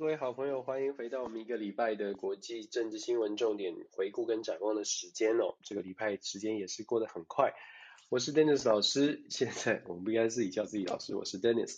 各位好朋友，欢迎回到我们一个礼拜的国际政治新闻重点回顾跟展望的时间哦。这个礼拜时间也是过得很快。我是 Dennis 老师，现在我们不应该自己叫自己老师，我是 Dennis。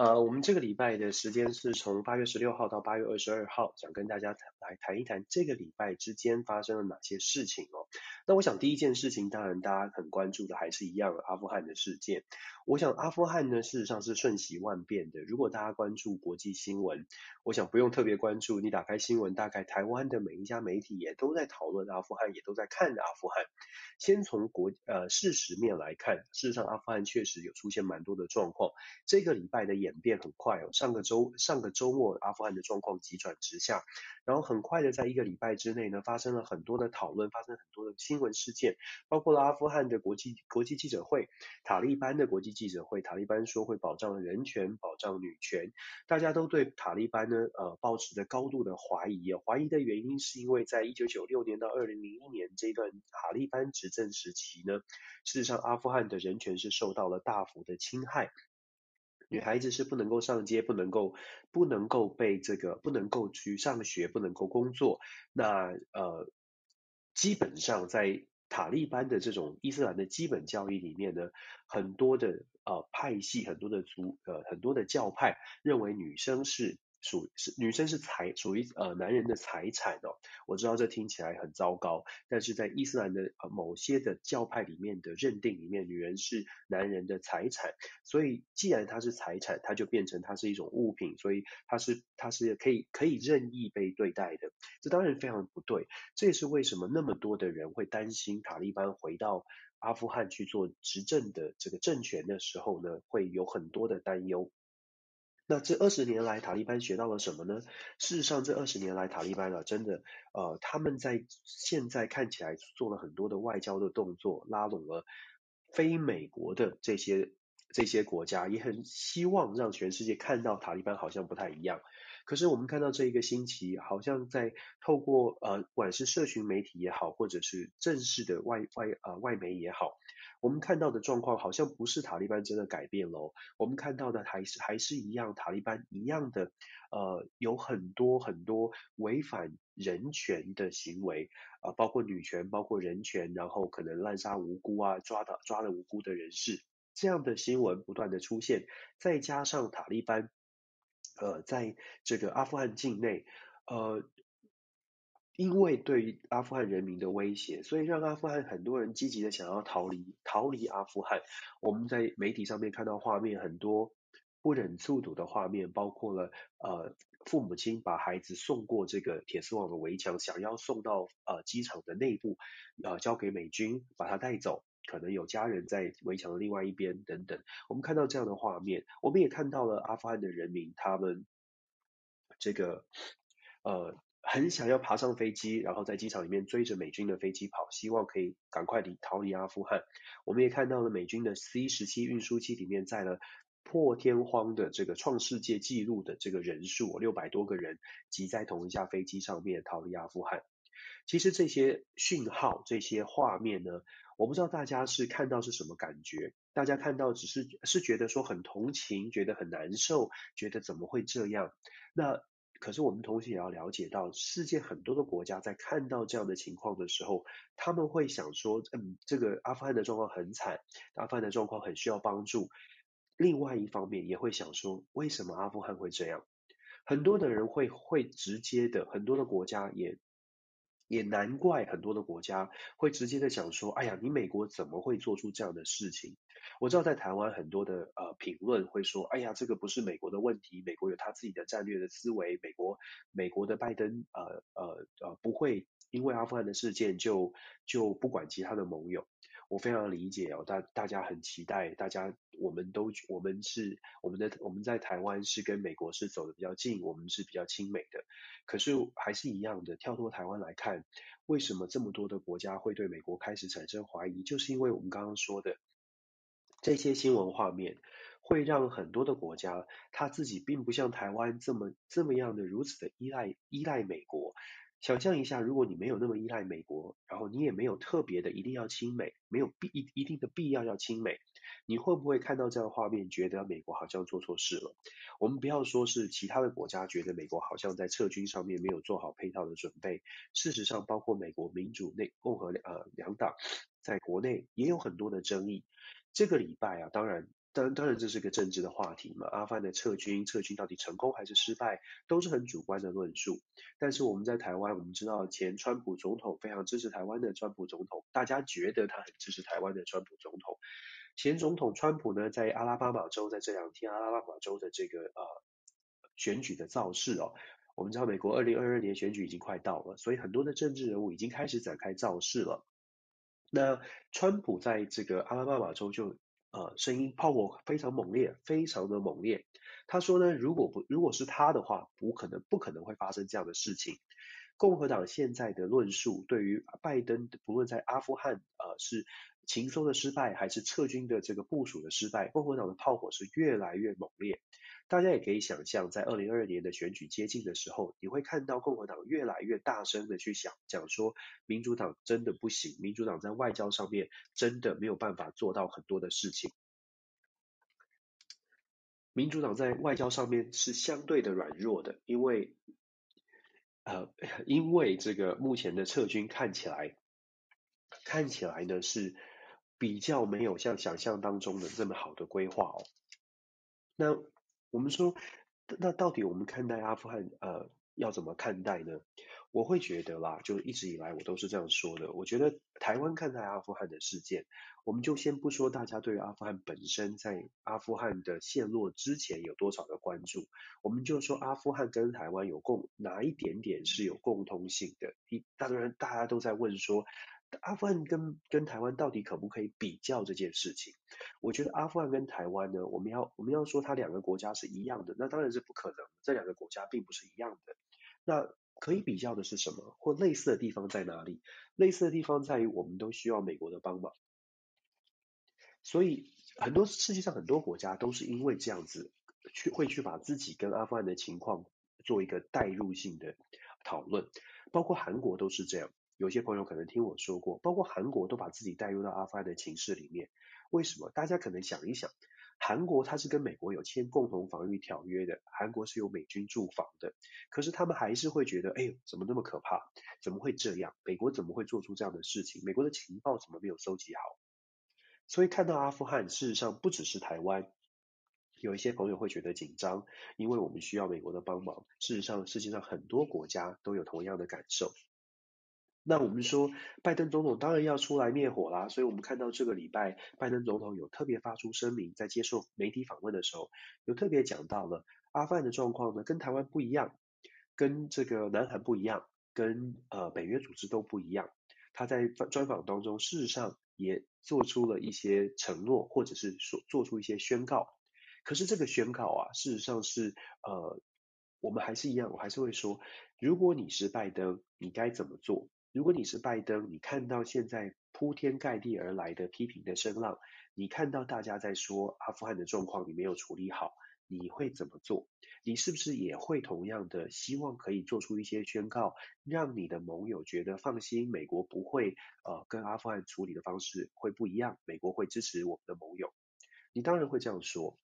呃，我们这个礼拜的时间是从八月十六号到八月二十二号，想跟大家来谈一谈这个礼拜之间发生了哪些事情哦。那我想第一件事情，当然大家很关注的还是一样阿富汗的事件。我想阿富汗呢，事实上是瞬息万变的。如果大家关注国际新闻，我想不用特别关注，你打开新闻，大概台湾的每一家媒体也都在讨论阿富汗，也都在看阿富汗。先从国呃事实面来看，事实上阿富汗确实有出现蛮多的状况。这个礼拜的演演变很快哦，上个周上个周末阿富汗的状况急转直下，然后很快的在一个礼拜之内呢，发生了很多的讨论，发生很多的新闻事件，包括了阿富汗的国际国际记者会、塔利班的国际记者会，塔利班说会保障人权、保障女权，大家都对塔利班呢呃抱持着高度的怀疑啊，怀疑的原因是因为在一九九六年到二零零一年这段塔利班执政时期呢，事实上阿富汗的人权是受到了大幅的侵害。女孩子是不能够上街，不能够不能够被这个不能够去上学，不能够工作。那呃，基本上在塔利班的这种伊斯兰的基本教义里面呢，很多的呃派系，很多的族呃很多的教派认为女生是。属是女生是财属于呃男人的财产哦，我知道这听起来很糟糕，但是在伊斯兰的呃某些的教派里面的认定里面，女人是男人的财产，所以既然她是财产，它就变成它是一种物品，所以它是它是可以可以任意被对待的，这当然非常不对，这也是为什么那么多的人会担心塔利班回到阿富汗去做执政的这个政权的时候呢，会有很多的担忧。那这二十年来，塔利班学到了什么呢？事实上，这二十年来，塔利班啊，真的，呃，他们在现在看起来做了很多的外交的动作，拉拢了非美国的这些这些国家，也很希望让全世界看到塔利班好像不太一样。可是我们看到这一个星期，好像在透过呃，不管是社群媒体也好，或者是正式的外外呃外媒也好。我们看到的状况好像不是塔利班真的改变喽，我们看到的还是还是一样，塔利班一样的，呃，有很多很多违反人权的行为，啊、包括女权，包括人权，然后可能滥杀无辜啊，抓到抓了无辜的人士，这样的新闻不断的出现，再加上塔利班，呃，在这个阿富汗境内，呃。因为对于阿富汗人民的威胁，所以让阿富汗很多人积极的想要逃离逃离阿富汗。我们在媒体上面看到画面很多不忍卒睹的画面，包括了呃父母亲把孩子送过这个铁丝网的围墙，想要送到呃机场的内部，呃交给美军把他带走，可能有家人在围墙的另外一边等等。我们看到这样的画面，我们也看到了阿富汗的人民他们这个呃。很想要爬上飞机，然后在机场里面追着美军的飞机跑，希望可以赶快离逃离阿富汗。我们也看到了美军的 C 十七运输机里面载了破天荒的这个创世界纪录的这个人数，六百多个人挤在同一架飞机上面逃离阿富汗。其实这些讯号、这些画面呢，我不知道大家是看到是什么感觉？大家看到只是是觉得说很同情，觉得很难受，觉得怎么会这样？那。可是我们同时也要了解到，世界很多的国家在看到这样的情况的时候，他们会想说，嗯，这个阿富汗的状况很惨，阿富汗的状况很需要帮助。另外一方面也会想说，为什么阿富汗会这样？很多的人会会直接的，很多的国家也。也难怪很多的国家会直接的讲说，哎呀，你美国怎么会做出这样的事情？我知道在台湾很多的呃评论会说，哎呀，这个不是美国的问题，美国有他自己的战略的思维，美国美国的拜登呃呃呃不会因为阿富汗的事件就就不管其他的盟友。我非常理解哦，大大家很期待，大家我们都我们是我们的我们在台湾是跟美国是走得比较近，我们是比较亲美的。可是还是一样的，跳脱台湾来看，为什么这么多的国家会对美国开始产生怀疑？就是因为我们刚刚说的这些新闻画面，会让很多的国家他自己并不像台湾这么这么样的如此的依赖依赖美国。想象一下，如果你没有那么依赖美国，然后你也没有特别的一定要亲美，没有必一一定的必要要亲美，你会不会看到这样的画面，觉得美国好像做错事了？我们不要说是其他的国家觉得美国好像在撤军上面没有做好配套的准备，事实上，包括美国民主内共和呃两党在国内也有很多的争议。这个礼拜啊，当然。当当然，这是个政治的话题嘛。阿富汗的撤军，撤军到底成功还是失败，都是很主观的论述。但是我们在台湾，我们知道前川普总统非常支持台湾的川普总统，大家觉得他很支持台湾的川普总统。前总统川普呢，在阿拉巴马州，在这两天阿拉巴马州的这个呃选举的造势哦，我们知道美国二零二二年选举已经快到了，所以很多的政治人物已经开始展开造势了。那川普在这个阿拉巴马州就。呃，声音炮火非常猛烈，非常的猛烈。他说呢，如果不如果是他的话，不可能不可能会发生这样的事情。共和党现在的论述，对于拜登不论在阿富汗呃是秦松的失败，还是撤军的这个部署的失败，共和党的炮火是越来越猛烈。大家也可以想象，在二零二二年的选举接近的时候，你会看到共和党越来越大声的去想讲说，民主党真的不行，民主党在外交上面真的没有办法做到很多的事情。民主党在外交上面是相对的软弱的，因为呃，因为这个目前的撤军看起来看起来呢是比较没有像想象当中的这么好的规划哦，那。我们说，那到底我们看待阿富汗，呃，要怎么看待呢？我会觉得啦，就一直以来我都是这样说的。我觉得台湾看待阿富汗的事件，我们就先不说大家对于阿富汗本身在阿富汗的陷落之前有多少的关注，我们就说阿富汗跟台湾有共哪一点点是有共通性的。一当然大家都在问说。阿富汗跟跟台湾到底可不可以比较这件事情？我觉得阿富汗跟台湾呢，我们要我们要说它两个国家是一样的，那当然是不可能。这两个国家并不是一样的。那可以比较的是什么？或类似的地方在哪里？类似的地方在于我们都需要美国的帮忙。所以很多世界上很多国家都是因为这样子去会去把自己跟阿富汗的情况做一个代入性的讨论，包括韩国都是这样。有些朋友可能听我说过，包括韩国都把自己带入到阿富汗的情势里面。为什么？大家可能想一想，韩国它是跟美国有签共同防御条约的，韩国是有美军驻防的，可是他们还是会觉得，哎呦，怎么那么可怕？怎么会这样？美国怎么会做出这样的事情？美国的情报怎么没有收集好？所以看到阿富汗，事实上不只是台湾，有一些朋友会觉得紧张，因为我们需要美国的帮忙。事实上，世界上很多国家都有同样的感受。那我们说，拜登总统当然要出来灭火啦。所以我们看到这个礼拜，拜登总统有特别发出声明，在接受媒体访问的时候，有特别讲到了阿富汗的状况呢，跟台湾不一样，跟这个南韩不一样，跟呃北约组织都不一样。他在专访当中，事实上也做出了一些承诺，或者是说做出一些宣告。可是这个宣告啊，事实上是呃，我们还是一样，我还是会说，如果你是拜登，你该怎么做？如果你是拜登，你看到现在铺天盖地而来的批评的声浪，你看到大家在说阿富汗的状况你没有处理好，你会怎么做？你是不是也会同样的希望可以做出一些宣告，让你的盟友觉得放心，美国不会呃跟阿富汗处理的方式会不一样，美国会支持我们的盟友。你当然会这样说。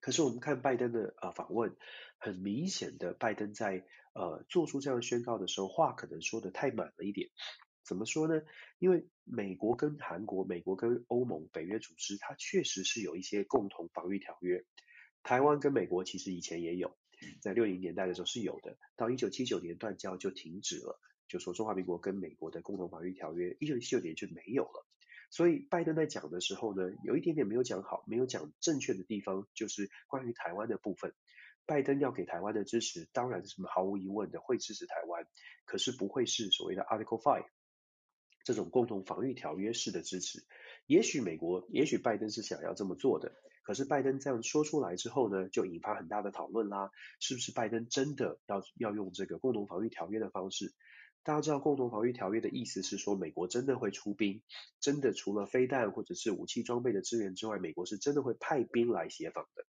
可是我们看拜登的呃访问，很明显的，拜登在呃做出这样宣告的时候，话可能说得太满了一点。怎么说呢？因为美国跟韩国、美国跟欧盟、北约组织，它确实是有一些共同防御条约。台湾跟美国其实以前也有，在六零年代的时候是有的，到一九七九年断交就停止了，就说中华民国跟美国的共同防御条约，一九七九年就没有了。所以拜登在讲的时候呢，有一点点没有讲好，没有讲正确的地方，就是关于台湾的部分。拜登要给台湾的支持，当然是毫无疑问的会支持台湾，可是不会是所谓的 Article Five 这种共同防御条约式的支持。也许美国，也许拜登是想要这么做的，可是拜登这样说出来之后呢，就引发很大的讨论啦。是不是拜登真的要要用这个共同防御条约的方式？大家知道共同防御条约的意思是说，美国真的会出兵，真的除了飞弹或者是武器装备的支援之外，美国是真的会派兵来协防的。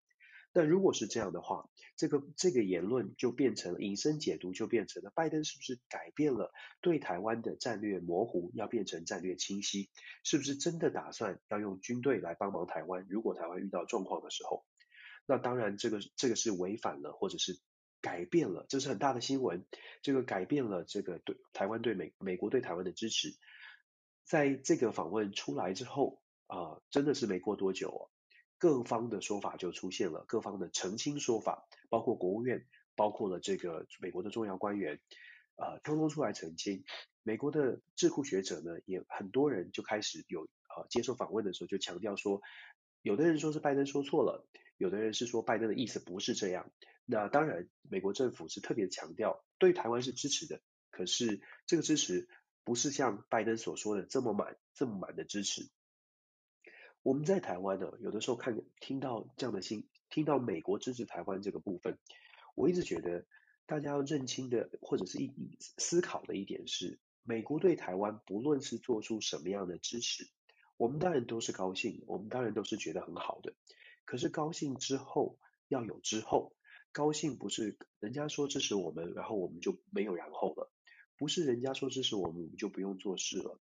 那如果是这样的话，这个这个言论就变成了引申解读，就变成了拜登是不是改变了对台湾的战略模糊，要变成战略清晰？是不是真的打算要用军队来帮忙台湾？如果台湾遇到状况的时候，那当然这个这个是违反了，或者是改变了，这是很大的新闻。这个改变了这个对台湾对美美国对台湾的支持，在这个访问出来之后啊、真的是没过多久哦。各方的说法就出现了，各方的澄清说法，包括国务院，包括了这个美国的重要官员，呃，通通出来澄清。美国的智库学者呢，也很多人就开始有呃接受访问的时候就强调说，有的人说是拜登说错了，有的人是说拜登的意思不是这样。那当然，美国政府是特别强调对台湾是支持的，可是这个支持不是像拜登所说的这么满这么满的支持。我们在台湾呢，有的时候看听到这样的新，听到美国支持台湾这个部分，我一直觉得大家要认清的，或者是一思考的一点是，美国对台湾不论是做出什么样的支持，我们当然都是高兴，我们当然都是觉得很好的。可是高兴之后要有之后，高兴不是人家说支持我们，然后我们就没有然后了，不是人家说支持我们，我们就不用做事了。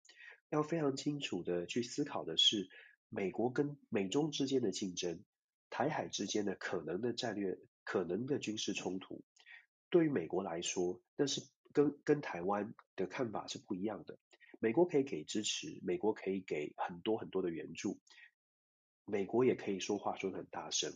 要非常清楚的去思考的是。美国跟美中之间的竞争，台海之间的可能的战略、可能的军事冲突，对于美国来说，但是跟跟台湾的看法是不一样的。美国可以给支持，美国可以给很多很多的援助，美国也可以说话说得很大声。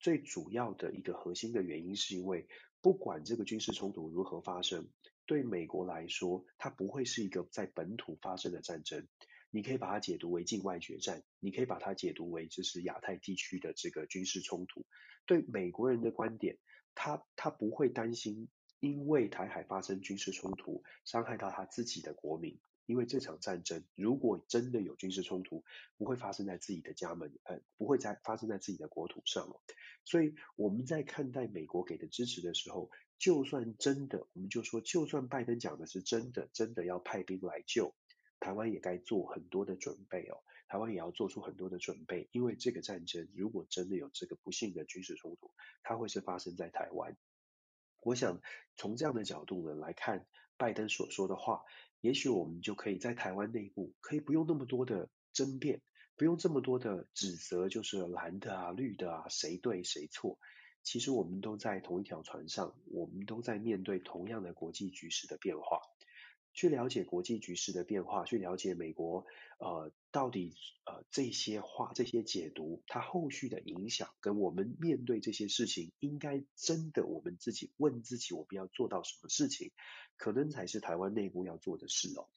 最主要的一个核心的原因，是因为不管这个军事冲突如何发生，对美国来说，它不会是一个在本土发生的战争。你可以把它解读为境外决战，你可以把它解读为就是亚太地区的这个军事冲突。对美国人的观点，他他不会担心，因为台海发生军事冲突，伤害到他自己的国民。因为这场战争如果真的有军事冲突，不会发生在自己的家门，呃，不会在发生在自己的国土上。所以我们在看待美国给的支持的时候，就算真的，我们就说，就算拜登讲的是真的，真的要派兵来救。台湾也该做很多的准备哦，台湾也要做出很多的准备，因为这个战争如果真的有这个不幸的军事冲突，它会是发生在台湾。我想从这样的角度呢来看，拜登所说的话，也许我们就可以在台湾内部可以不用那么多的争辩，不用这么多的指责，就是蓝的啊、绿的啊，谁对谁错。其实我们都在同一条船上，我们都在面对同样的国际局势的变化。去了解国际局势的变化，去了解美国呃到底呃这些话这些解读它后续的影响，跟我们面对这些事情，应该真的我们自己问自己，我们要做到什么事情，可能才是台湾内部要做的事哦。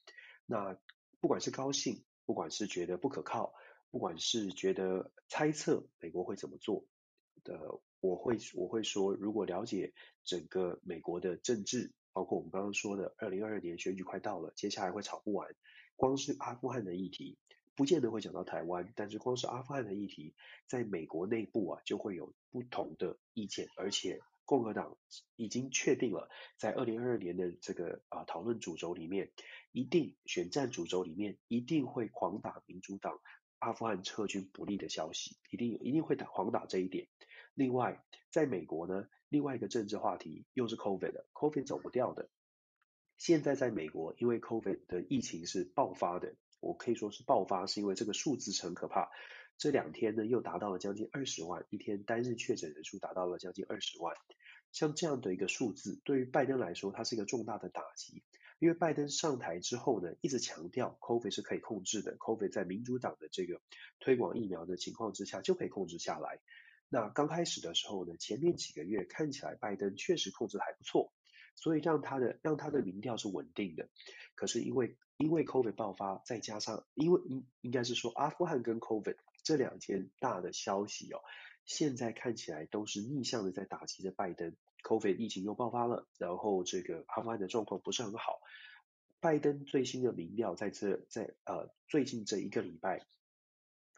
那不管是高兴，不管是觉得不可靠，不管是觉得猜测美国会怎么做的，我会我会说，如果了解整个美国的政治。包括我们刚刚说的，二零二二年选举快到了，接下来会吵不完。光是阿富汗的议题，不见得会讲到台湾，但是光是阿富汗的议题，在美国内部啊，就会有不同的意见。而且共和党已经确定了，在二零二二年的这个啊讨论主轴里面，一定选战主轴里面一定会狂打民主党阿富汗撤军不利的消息，一定一定会打狂打这一点。另外，在美国呢，另外一个政治话题又是 COVID 的，COVID 走不掉的。现在在美国，因为 COVID 的疫情是爆发的，我可以说是爆发，是因为这个数字很可怕。这两天呢，又达到了将近二十万，一天单日确诊人数达到了将近二十万。像这样的一个数字，对于拜登来说，它是一个重大的打击。因为拜登上台之后呢，一直强调 COVID 是可以控制的，COVID 在民主党的这个推广疫苗的情况之下就可以控制下来。那刚开始的时候呢，前面几个月看起来拜登确实控制还不错，所以让他的让他的民调是稳定的。可是因为因为 COVID 爆发，再加上因为应应该是说阿富汗跟 COVID 这两件大的消息哦，现在看起来都是逆向的在打击着拜登。COVID 疫情又爆发了，然后这个阿富汗的状况不是很好。拜登最新的民调在这在呃最近这一个礼拜。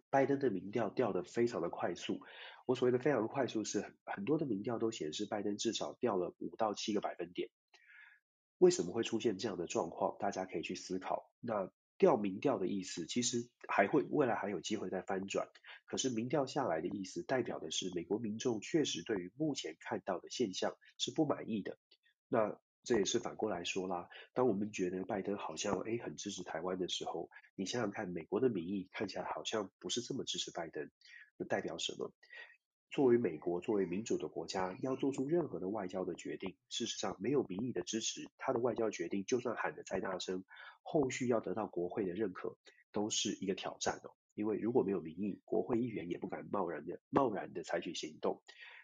拜登的民调掉得非常的快速，我所谓的非常快速是很多的民调都显示拜登至少掉了五到七个百分点。为什么会出现这样的状况？大家可以去思考。那调民调的意思，其实还会未来还有机会再翻转。可是民调下来的意思，代表的是美国民众确实对于目前看到的现象是不满意的。那这也是反过来说啦，当我们觉得拜登好像诶很支持台湾的时候，你想想看，美国的民意看起来好像不是这么支持拜登，那代表什么？作为美国，作为民主的国家，要做出任何的外交的决定，事实上没有民意的支持，他的外交决定就算喊得再大声，后续要得到国会的认可，都是一个挑战哦。因为如果没有民意，国会议员也不敢贸然的贸然的采取行动。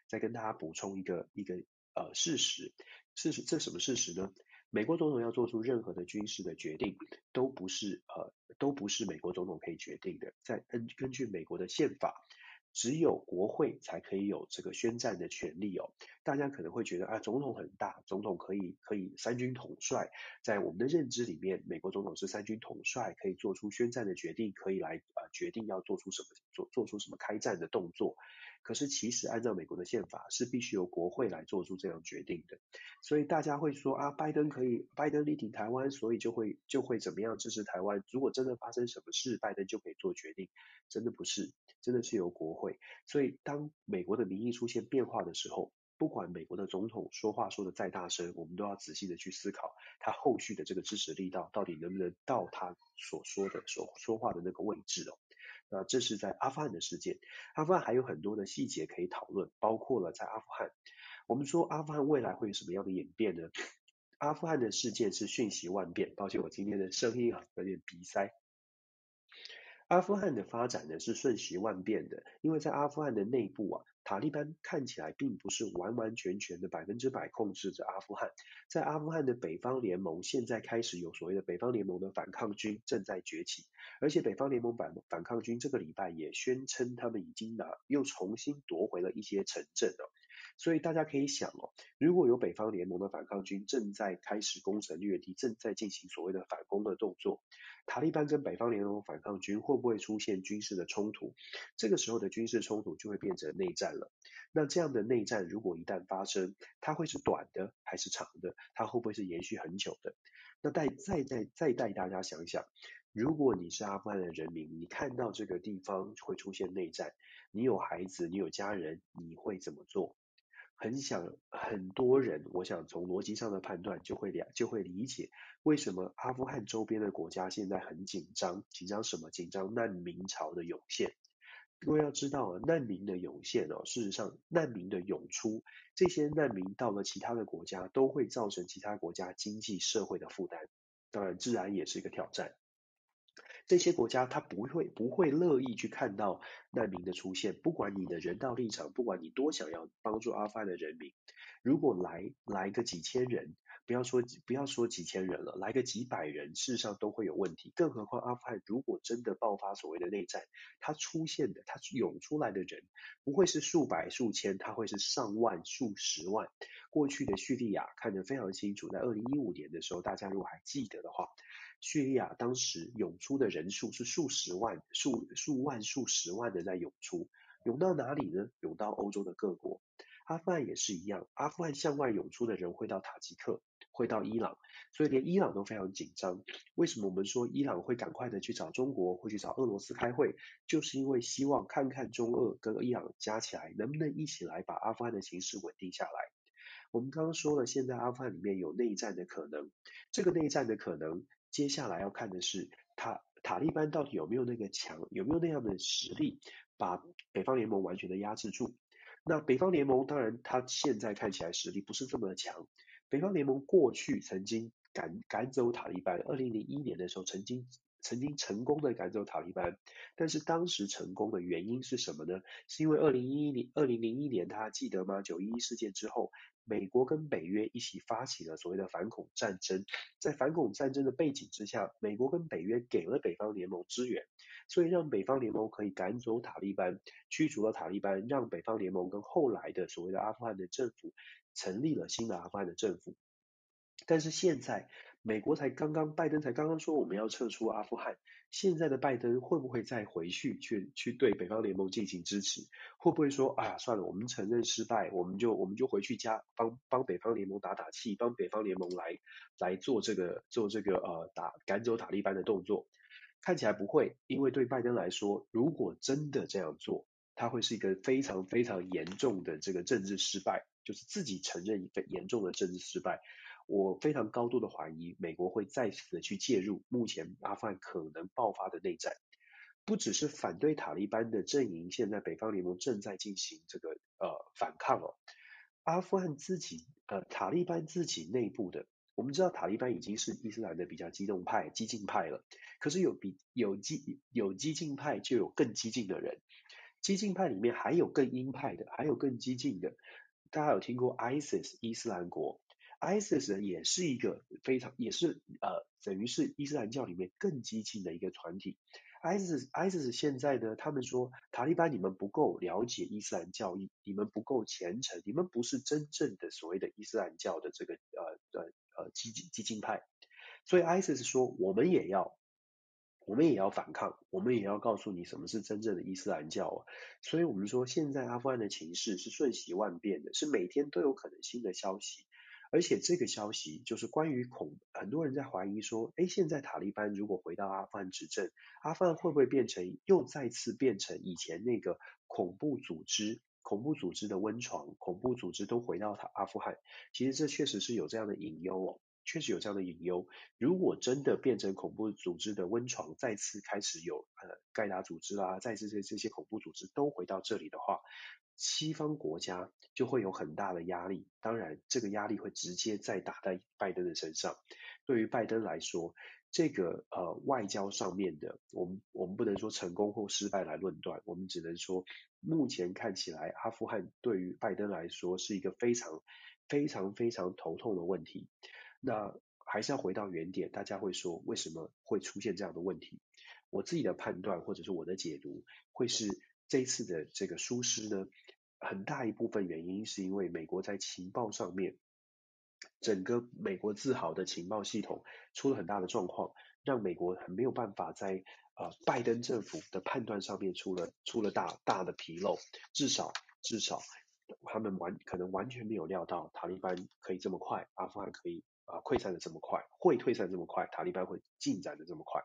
再跟大家补充一个一个呃事实，事实这什么事实呢？美国总统要做出任何的军事的决定，都不是呃都不是美国总统可以决定的，在根根据美国的宪法。只有国会才可以有这个宣战的权利哦。大家可能会觉得啊，总统很大，总统可以可以三军统帅。在我们的认知里面，美国总统是三军统帅，可以做出宣战的决定，可以来啊决定要做出什么做做出什么开战的动作。可是其实按照美国的宪法，是必须由国会来做出这样决定的。所以大家会说啊，拜登可以，拜登力挺台湾，所以就会就会怎么样支持台湾。如果真的发生什么事，拜登就可以做决定，真的不是，真的是由国会。所以当美国的民意出现变化的时候，不管美国的总统说话说得再大声，我们都要仔细的去思考，他后续的这个支持力道到底能不能到他所说的所说话的那个位置哦。那这是在阿富汗的事件，阿富汗还有很多的细节可以讨论，包括了在阿富汗，我们说阿富汗未来会有什么样的演变呢？阿富汗的事件是瞬息万变，抱歉我今天的声音啊有点鼻塞。阿富汗的发展呢是瞬息万变的，因为在阿富汗的内部啊。塔利班看起来并不是完完全全的百分之百控制着阿富汗，在阿富汗的北方联盟现在开始有所谓的北方联盟的反抗军正在崛起，而且北方联盟反反抗军这个礼拜也宣称他们已经拿又重新夺回了一些城镇了。所以大家可以想哦，如果有北方联盟的反抗军正在开始攻城略地，正在进行所谓的反攻的动作，塔利班跟北方联盟反抗军会不会出现军事的冲突？这个时候的军事冲突就会变成内战了。那这样的内战如果一旦发生，它会是短的还是长的？它会不会是延续很久的？那带再再再带大家想想，如果你是阿富汗的人民，你看到这个地方会出现内战，你有孩子，你有家人，你会怎么做？很想很多人，我想从逻辑上的判断就会了就会理解为什么阿富汗周边的国家现在很紧张，紧张什么？紧张难民潮的涌现。各位要知道啊，难民的涌现哦，事实上难民的涌出，这些难民到了其他的国家，都会造成其他国家经济社会的负担，当然自然也是一个挑战。这些国家他不会不会乐意去看到难民的出现，不管你的人道立场，不管你多想要帮助阿富汗的人民，如果来来个几千人，不要说不要说几千人了，来个几百人，事实上都会有问题。更何况阿富汗如果真的爆发所谓的内战，它出现的它涌出来的人不会是数百数千，它会是上万数十万。过去的叙利亚看得非常清楚，在二零一五年的时候，大家如果还记得的话。叙利亚当时涌出的人数是数十万、数数万、数十万的在涌出，涌到哪里呢？涌到欧洲的各国。阿富汗也是一样，阿富汗向外涌出的人会到塔吉克，会到伊朗，所以连伊朗都非常紧张。为什么我们说伊朗会赶快的去找中国，会去找俄罗斯开会？就是因为希望看看中俄跟伊朗加起来能不能一起来把阿富汗的形势稳定下来。我们刚刚说了，现在阿富汗里面有内战的可能，这个内战的可能。接下来要看的是塔塔利班到底有没有那个强，有没有那样的实力，把北方联盟完全的压制住。那北方联盟当然，他现在看起来实力不是这么的强。北方联盟过去曾经赶赶走塔利班，二零零一年的时候曾经曾经成功的赶走塔利班，但是当时成功的原因是什么呢？是因为二零一一年二零零一年大家记得吗？九一一事件之后。美国跟北约一起发起了所谓的反恐战争，在反恐战争的背景之下，美国跟北约给了北方联盟支援，所以让北方联盟可以赶走塔利班，驱逐了塔利班，让北方联盟跟后来的所谓的阿富汗的政府成立了新的阿富汗的政府。但是现在，美国才刚刚，拜登才刚刚说我们要撤出阿富汗。现在的拜登会不会再回去去去对北方联盟进行支持？会不会说，哎呀，算了，我们承认失败，我们就我们就回去家帮帮北方联盟打打气，帮北方联盟来来做这个做这个呃打赶走塔利班的动作？看起来不会，因为对拜登来说，如果真的这样做，他会是一个非常非常严重的这个政治失败，就是自己承认一个严重的政治失败。我非常高度的怀疑，美国会再次的去介入目前阿富汗可能爆发的内战。不只是反对塔利班的阵营，现在北方联盟正在进行这个呃反抗哦。阿富汗自己呃塔利班自己内部的，我们知道塔利班已经是伊斯兰的比较激动派、激进派了。可是有比有激有激进派，就有更激进的人。激进派里面还有更鹰派的，还有更激进的。大家有听过 ISIS 伊斯兰国？ISIS 也是一个非常也是呃等于是伊斯兰教里面更激进的一个团体。ISIS ISIS 现在呢，他们说塔利班你们不够了解伊斯兰教义，你们不够虔诚，你们不是真正的所谓的伊斯兰教的这个呃呃呃激进激进派，所以 ISIS 说我们也要。我们也要反抗，我们也要告诉你什么是真正的伊斯兰教啊！所以我们说，现在阿富汗的情势是瞬息万变的，是每天都有可能新的消息，而且这个消息就是关于恐，很多人在怀疑说，诶，现在塔利班如果回到阿富汗执政，阿富汗会不会变成又再次变成以前那个恐怖组织、恐怖组织的温床，恐怖组织都回到他阿富汗？其实这确实是有这样的隐忧哦。确实有这样的隐忧。如果真的变成恐怖组织的温床，再次开始有呃盖达组织啦，再次这这些恐怖组织都回到这里的话，西方国家就会有很大的压力。当然，这个压力会直接再打在拜登的身上。对于拜登来说，这个呃外交上面的，我们我们不能说成功或失败来论断，我们只能说目前看起来，阿富汗对于拜登来说是一个非常非常非常头痛的问题。那还是要回到原点，大家会说为什么会出现这样的问题？我自己的判断或者是我的解读，会是这一次的这个疏失呢，很大一部分原因是因为美国在情报上面，整个美国自豪的情报系统出了很大的状况，让美国很没有办法在呃拜登政府的判断上面出了出了大大的纰漏，至少至少他们完可能完全没有料到塔利班可以这么快，阿富汗可以。啊，溃散的这么快，会退散这么快，塔利班会进展的这么快。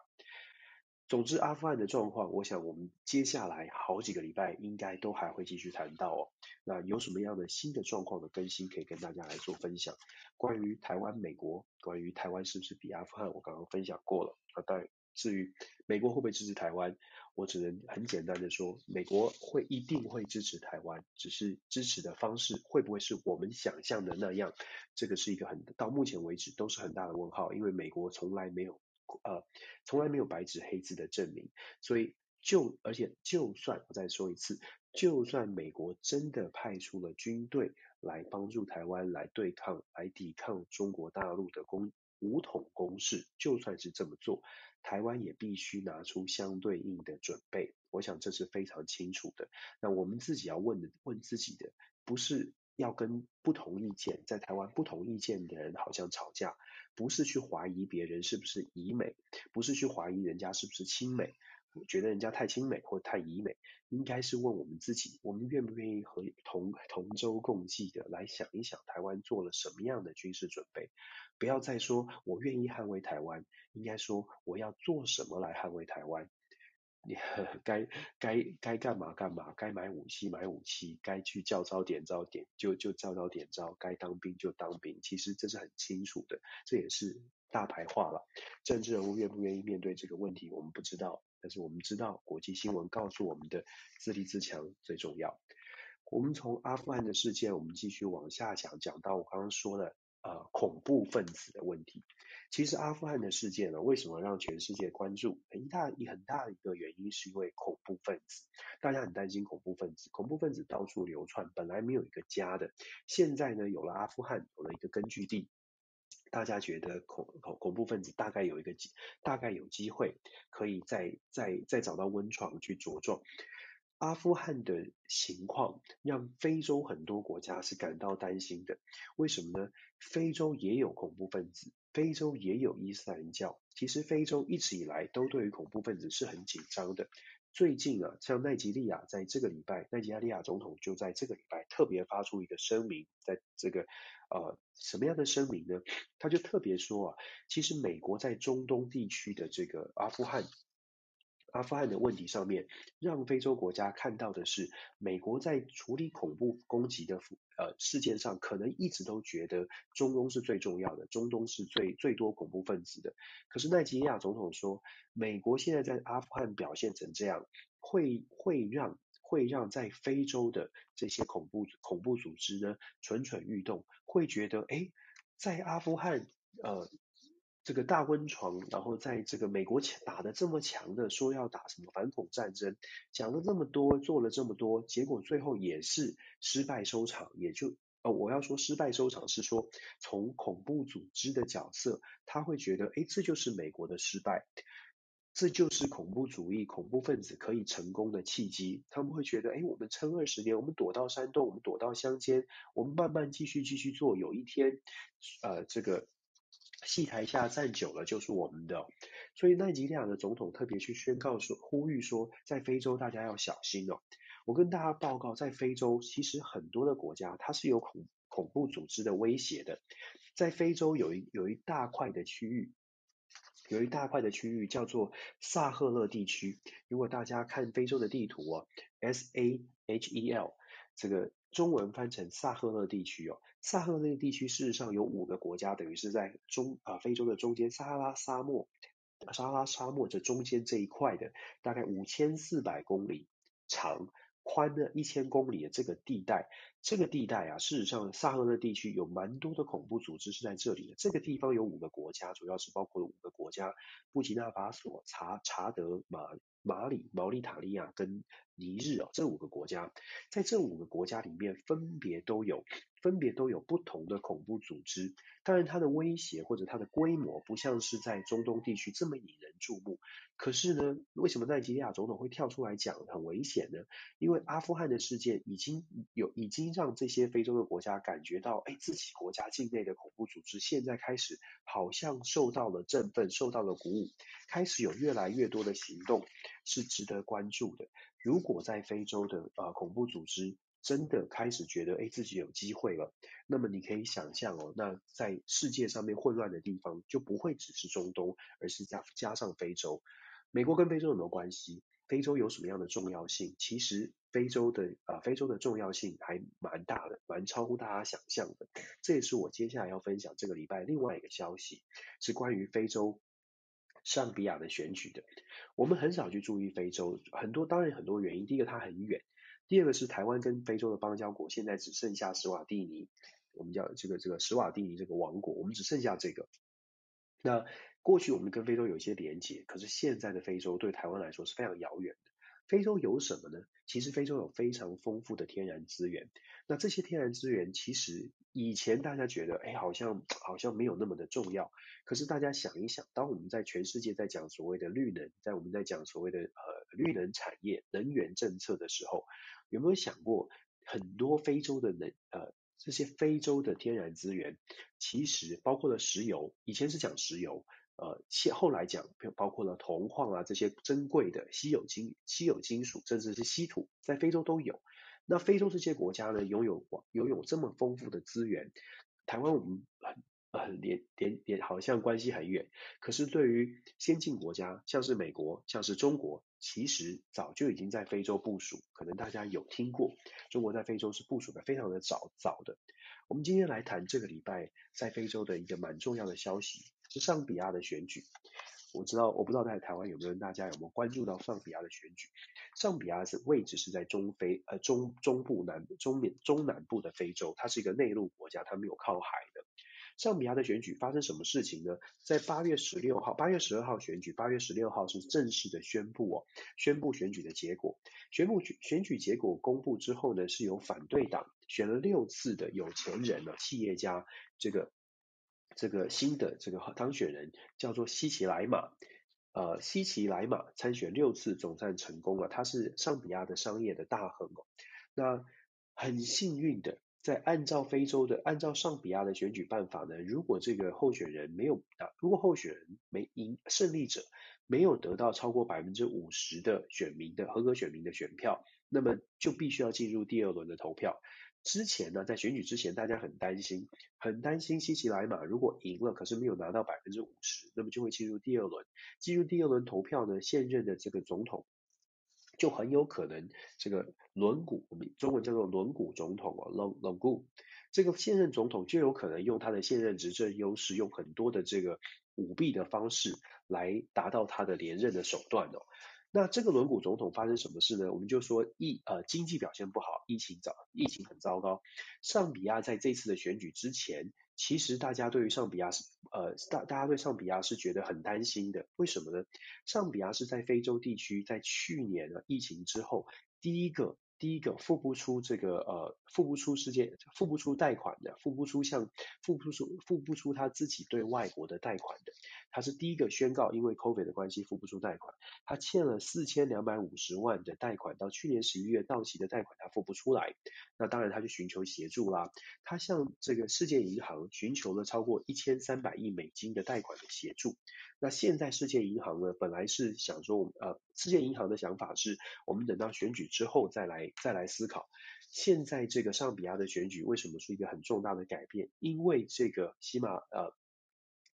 总之，阿富汗的状况，我想我们接下来好几个礼拜应该都还会继续谈到哦。那有什么样的新的状况的更新，可以跟大家来做分享？关于台湾、美国，关于台湾是不是比阿富汗，我刚刚分享过了。啊，当然，至于美国会不会支持台湾，我只能很简单的说，美国会一定会支持台湾，只是支持的方式会不会是我们想象的那样，这个是一个很到目前为止都是很大的问号，因为美国从来没有呃从来没有白纸黑字的证明，所以就而且就算我再说一次，就算美国真的派出了军队来帮助台湾来对抗来抵抗中国大陆的攻武统攻势，就算是这么做。台湾也必须拿出相对应的准备，我想这是非常清楚的。那我们自己要问的，问自己的，不是要跟不同意见，在台湾不同意见的人好像吵架，不是去怀疑别人是不是疑美，不是去怀疑人家是不是亲美，觉得人家太亲美或太疑美，应该是问我们自己，我们愿不愿意和同同舟共济的来想一想，台湾做了什么样的军事准备。不要再说我愿意捍卫台湾，应该说我要做什么来捍卫台湾。你该该该干嘛干嘛，该买武器买武器，该去教招点招点就就教招点招，该当兵就当兵。其实这是很清楚的，这也是大白话了。政治人物愿不愿意面对这个问题，我们不知道，但是我们知道国际新闻告诉我们的自立自强最重要。我们从阿富汗的事件，我们继续往下讲，讲到我刚刚说的。呃，恐怖分子的问题，其实阿富汗的事件呢，为什么让全世界关注？很大一很大的一个原因是因为恐怖分子，大家很担心恐怖分子，恐怖分子到处流窜，本来没有一个家的，现在呢有了阿富汗，有了一个根据地，大家觉得恐恐恐怖分子大概有一个机，大概有机会可以再再再找到温床去茁壮。阿富汗的情况让非洲很多国家是感到担心的，为什么呢？非洲也有恐怖分子，非洲也有伊斯兰教。其实非洲一直以来都对于恐怖分子是很紧张的。最近啊，像奈及利亚在这个礼拜，奈及利亚总统就在这个礼拜特别发出一个声明，在这个呃什么样的声明呢？他就特别说啊，其实美国在中东地区的这个阿富汗。阿富汗的问题上面，让非洲国家看到的是，美国在处理恐怖攻击的呃事件上，可能一直都觉得中东是最重要的，中东是最最多恐怖分子的。可是奈吉利亚总统说，美国现在在阿富汗表现成这样，会会让会让在非洲的这些恐怖恐怖组织呢蠢蠢欲动，会觉得哎，在阿富汗呃。这个大温床，然后在这个美国打得这么强的，说要打什么反恐战争，讲了这么多，做了这么多，结果最后也是失败收场。也就呃，我要说失败收场是说，从恐怖组织的角色，他会觉得，哎，这就是美国的失败，这就是恐怖主义、恐怖分子可以成功的契机。他们会觉得，哎，我们撑二十年，我们躲到山洞，我们躲到乡间，我们慢慢继续继续做，有一天，呃，这个。戏台下站久了就是我们的，所以奈及利亚的总统特别去宣告说，呼吁说，在非洲大家要小心哦。我跟大家报告，在非洲其实很多的国家它是有恐恐怖组织的威胁的，在非洲有一有一大块的区域，有一大块的区域叫做萨赫勒地区。如果大家看非洲的地图哦，S A H E L 这个。中文翻成萨赫勒地区哦，萨赫勒地区事实上有五个国家，等于是在中啊非洲的中间，撒哈拉沙漠，撒哈拉沙漠这中间这一块的大概五千四百公里长，宽呢一千公里的这个地带，这个地带啊，事实上萨赫勒地区有蛮多的恐怖组织是在这里的。这个地方有五个国家，主要是包括了五个国家：布吉纳法索、查查德、马马里、毛里塔利亚跟。尼日哦，这五个国家，在这五个国家里面，分别都有分别都有不同的恐怖组织。当然，它的威胁或者它的规模不像是在中东地区这么引人注目。可是呢，为什么奈及利亚总统会跳出来讲很危险呢？因为阿富汗的事件已经有已经让这些非洲的国家感觉到，哎，自己国家境内的恐怖组织现在开始好像受到了振奋，受到了鼓舞，开始有越来越多的行动是值得关注的。如果在非洲的呃恐怖组织真的开始觉得哎自己有机会了，那么你可以想象哦，那在世界上面混乱的地方就不会只是中东，而是加加上非洲。美国跟非洲有没有关系？非洲有什么样的重要性？其实非洲的啊、非洲的重要性还蛮大的，蛮超乎大家想象的。这也是我接下来要分享这个礼拜另外一个消息，是关于非洲。圣比亚的选举的，我们很少去注意非洲，很多当然很多原因。第一个它很远，第二个是台湾跟非洲的邦交国现在只剩下史瓦蒂尼，我们叫这个这个史瓦蒂尼这个王国，我们只剩下这个。那过去我们跟非洲有一些连接，可是现在的非洲对台湾来说是非常遥远的。非洲有什么呢？其实非洲有非常丰富的天然资源。那这些天然资源，其实以前大家觉得，哎，好像好像没有那么的重要。可是大家想一想，当我们在全世界在讲所谓的绿能，在我们在讲所谓的呃绿能产业、能源政策的时候，有没有想过，很多非洲的能呃这些非洲的天然资源，其实包括了石油，以前是讲石油。呃，后后来讲，包括了铜矿啊这些珍贵的稀有金、稀有金属，甚至是稀土，在非洲都有。那非洲这些国家呢，拥有拥有这么丰富的资源，台湾我们很呃连连连好像关系很远，可是对于先进国家，像是美国，像是中国，其实早就已经在非洲部署。可能大家有听过，中国在非洲是部署的非常的早早的。我们今天来谈这个礼拜在非洲的一个蛮重要的消息。是上比亚的选举，我知道，我不知道在台湾有没有，大家有没有关注到上比亚的选举？上比亚是位置是在中非，呃中中部南中缅中南部的非洲，它是一个内陆国家，它没有靠海的。上比亚的选举发生什么事情呢？在八月十六号，八月十二号选举，八月十六号是正式的宣布哦，宣布选举的结果。宣布选选举结果公布之后呢，是由反对党选了六次的有钱人呢，企业家这个。这个新的这个当选人叫做西奇莱马，呃，西奇莱马参选六次总算成功了，他是上比亚的商业的大亨哦。那很幸运的，在按照非洲的按照上比亚的选举办法呢，如果这个候选人没有啊，如果候选人没赢，胜利者没有得到超过百分之五十的选民的合格选民的选票，那么就必须要进入第二轮的投票。之前呢，在选举之前，大家很担心，很担心希奇莱马如果赢了，可是没有拿到百分之五十，那么就会进入第二轮。进入第二轮投票呢，现任的这个总统就很有可能这个轮毂，我们中文叫做轮毂总统啊，轮轮毂，这个现任总统就有可能用他的现任执政优势，用很多的这个舞弊的方式来达到他的连任的手段哦。那这个轮毂总统发生什么事呢？我们就说疫呃经济表现不好，疫情早，疫情很糟糕。上比亚在这次的选举之前，其实大家对于上比亚是呃大大家对上比亚是觉得很担心的。为什么呢？上比亚是在非洲地区，在去年的疫情之后第一个。第一个付不出这个呃付不出世界付不出贷款的付不出像付不出付不出他自己对外国的贷款的，他是第一个宣告因为 COVID 的关系付不出贷款，他欠了四千两百五十万的贷款，到去年十一月到期的贷款他付不出来，那当然他就寻求协助啦，他向这个世界银行寻求了超过一千三百亿美金的贷款的协助，那现在世界银行呢本来是想说呃世界银行的想法是我们等到选举之后再来。再来思考，现在这个上比亚的选举为什么是一个很重大的改变？因为这个西马呃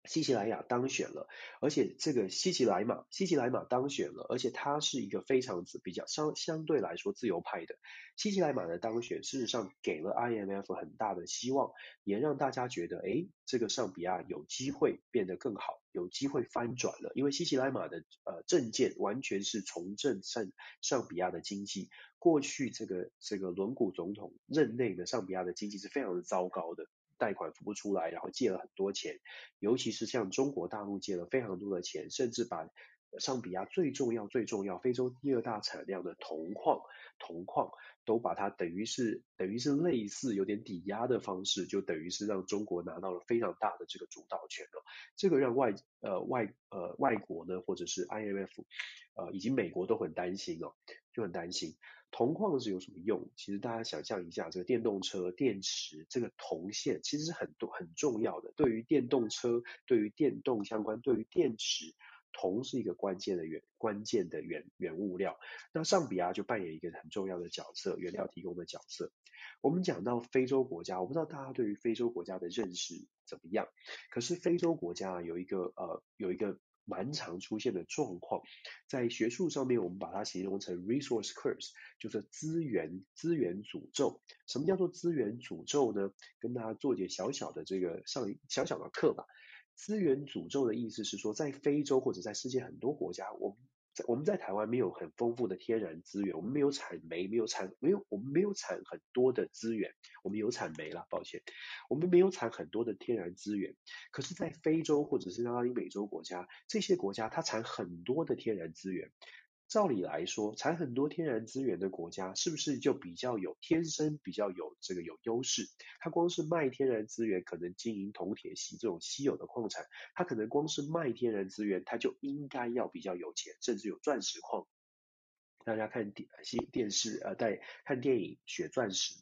西奇莱雅当选了，而且这个西奇莱马西奇莱马当选了，而且他是一个非常比较相相对来说自由派的西奇莱马的当选，事实上给了 IMF 很大的希望，也让大家觉得，诶，这个上比亚有机会变得更好。有机会翻转了，因为西奇莱马的呃政见完全是重振上上比亚的经济。过去这个这个轮毂总统任内的上比亚的经济是非常的糟糕的，贷款付不出来，然后借了很多钱，尤其是向中国大陆借了非常多的钱，甚至把上比亚最重要最重要非洲第二大产量的铜矿铜矿。都把它等于是等于是类似有点抵押的方式，就等于是让中国拿到了非常大的这个主导权了。这个让外呃外呃外国呢，或者是 IMF 呃以及美国都很担心哦，就很担心铜矿是有什么用？其实大家想象一下，这个电动车电池这个铜线其实是很多很重要的，对于电动车、对于电动相关、对于电池。铜是一个关键的原关键的原原物料，那上比亚就扮演一个很重要的角色，原料提供的角色。我们讲到非洲国家，我不知道大家对于非洲国家的认识怎么样，可是非洲国家有一个呃有一个蛮常出现的状况，在学术上面我们把它形容成 resource curse，就是资源资源诅咒。什么叫做资源诅咒呢？跟大家做点小小的这个上小小的课吧。资源诅咒的意思是说，在非洲或者在世界很多国家，我们我们在台湾没有很丰富的天然资源，我们没有产煤，没有产没有我们没有产很多的资源，我们有产煤了，抱歉，我们没有产很多的天然资源。可是，在非洲或者是相当于美洲国家，这些国家它产很多的天然资源。照理来说，产很多天然资源的国家，是不是就比较有天生比较有这个有优势？它光是卖天然资源，可能经营铜、铁、锡这种稀有的矿产，它可能光是卖天然资源，它就应该要比较有钱，甚至有钻石矿。大家看电电视呃，在看电影学钻石。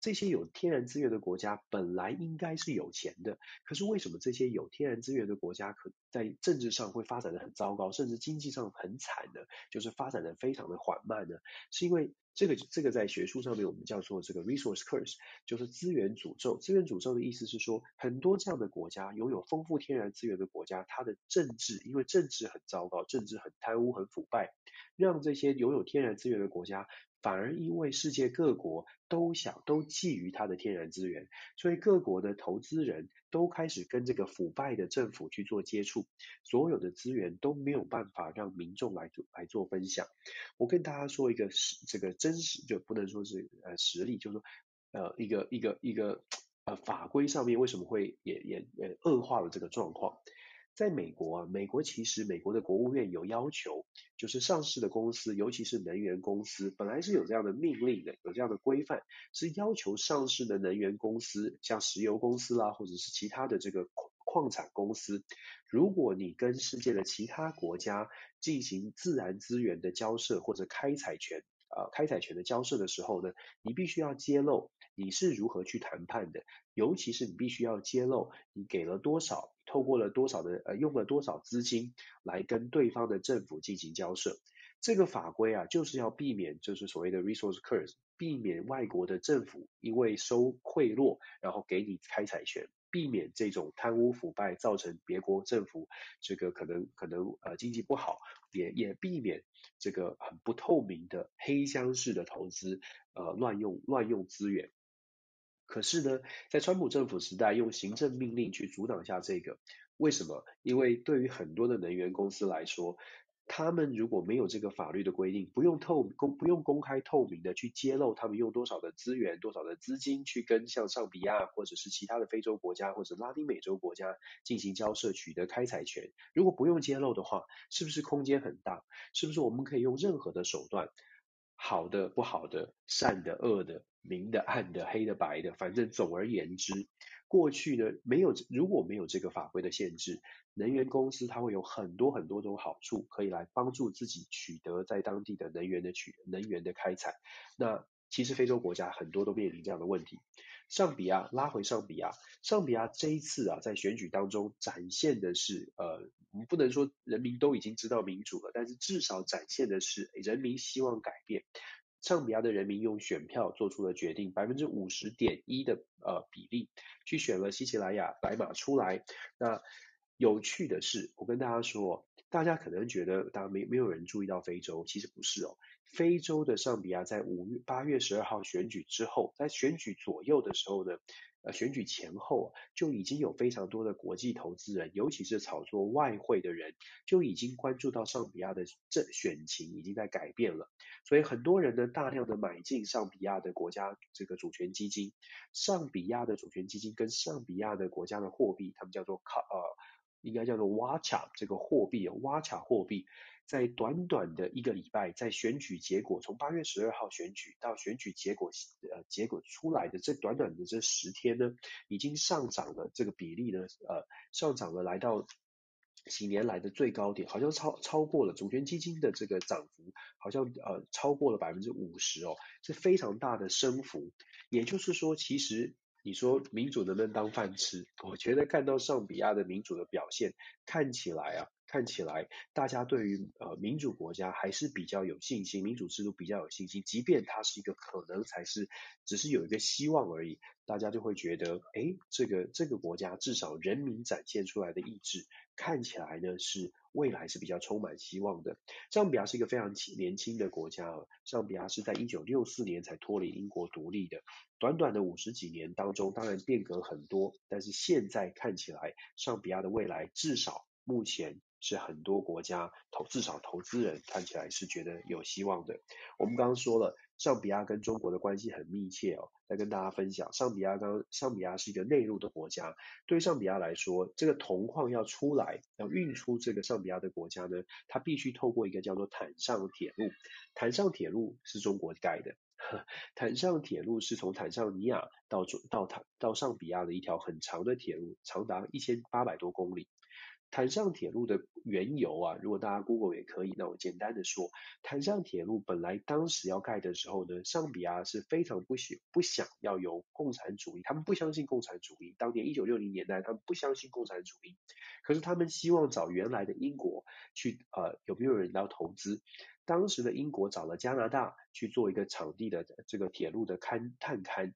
这些有天然资源的国家本来应该是有钱的，可是为什么这些有天然资源的国家可在政治上会发展得很糟糕，甚至经济上很惨呢？就是发展得非常的缓慢呢？是因为这个这个在学术上面我们叫做这个 resource curse，就是资源诅咒。资源诅咒的意思是说，很多这样的国家拥有丰富天然资源的国家，它的政治因为政治很糟糕，政治很贪污很腐败，让这些拥有天然资源的国家。反而因为世界各国都想都觊觎它的天然资源，所以各国的投资人都开始跟这个腐败的政府去做接触，所有的资源都没有办法让民众来做来做分享。我跟大家说一个实这个真实就不能说是呃实例，就是说呃一个一个一个呃法规上面为什么会也也呃恶化了这个状况。在美国啊，美国其实美国的国务院有要求，就是上市的公司，尤其是能源公司，本来是有这样的命令的，有这样的规范，是要求上市的能源公司，像石油公司啦，或者是其他的这个矿产公司，如果你跟世界的其他国家进行自然资源的交涉或者开采权啊、开采权的交涉的时候呢，你必须要揭露你是如何去谈判的，尤其是你必须要揭露你给了多少。透过了多少的呃，用了多少资金来跟对方的政府进行交涉，这个法规啊，就是要避免就是所谓的 resource curse，避免外国的政府因为收贿赂，然后给你开采权，避免这种贪污腐败造成别国政府这个可能可能呃经济不好，也也避免这个很不透明的黑箱式的投资，呃乱用乱用资源。可是呢，在川普政府时代，用行政命令去阻挡下这个，为什么？因为对于很多的能源公司来说，他们如果没有这个法律的规定，不用透公不用公开透明的去揭露他们用多少的资源、多少的资金去跟像上比亚或者是其他的非洲国家或者拉丁美洲国家进行交涉，取得开采权，如果不用揭露的话，是不是空间很大？是不是我们可以用任何的手段？好的、不好的、善的、恶的、明的、暗的、黑的、白的，反正总而言之，过去呢，没有，如果没有这个法规的限制，能源公司它会有很多很多种好处，可以来帮助自己取得在当地的能源的取能源的开采。那其实非洲国家很多都面临这样的问题。上比亚拉回上比亚，上比亚这一次啊，在选举当中展现的是，呃，我们不能说人民都已经知道民主了，但是至少展现的是人民希望改变。上比亚的人民用选票做出了决定，百分之五十点一的呃比例去选了西奇莱雅白马出来。那有趣的是，我跟大家说，大家可能觉得大家没没有人注意到非洲，其实不是哦。非洲的上比亚在五月八月十二号选举之后，在选举左右的时候呢，呃，选举前后就已经有非常多的国际投资人，尤其是炒作外汇的人，就已经关注到上比亚的这选情已经在改变了。所以很多人呢，大量的买进上比亚的国家这个主权基金，上比亚的主权基金跟上比亚的国家的货币，他们叫做卡呃，应该叫做瓦恰这个货币，瓦恰货币。在短短的一个礼拜，在选举结果从八月十二号选举到选举结果呃结果出来的这短短的这十天呢，已经上涨了这个比例呢，呃上涨了来到几年来的最高点，好像超超过了主权基金的这个涨幅，好像呃超过了百分之五十哦，是非常大的升幅。也就是说，其实你说民主能不能当饭吃？我觉得看到上比亚的民主的表现，看起来啊。看起来大家对于呃民主国家还是比较有信心，民主制度比较有信心，即便它是一个可能才是只是有一个希望而已，大家就会觉得，诶，这个这个国家至少人民展现出来的意志看起来呢是未来是比较充满希望的。上比亚是一个非常年轻的国家，上比亚是在一九六四年才脱离英国独立的，短短的五十几年当中，当然变革很多，但是现在看起来，上比亚的未来至少目前。是很多国家投至少投资人看起来是觉得有希望的。我们刚刚说了，上比亚跟中国的关系很密切哦，来跟大家分享。上比亚刚上比亚是一个内陆的国家，对上比亚来说，这个铜矿要出来，要运出这个上比亚的国家呢，它必须透过一个叫做坦尚铁路。坦尚铁路是中国盖的，坦尚铁路是从坦尚尼亚到到坦到上比亚的一条很长的铁路，长达一千八百多公里。坦尚铁路的缘由啊，如果大家 Google 也可以，那我简单的说，坦尚铁路本来当时要盖的时候呢，上比亚是非常不喜不想要有共产主义，他们不相信共产主义。当年一九六零年代，他们不相信共产主义，可是他们希望找原来的英国去，呃，有没有人要投资？当时的英国找了加拿大去做一个场地的这个铁路的勘探勘。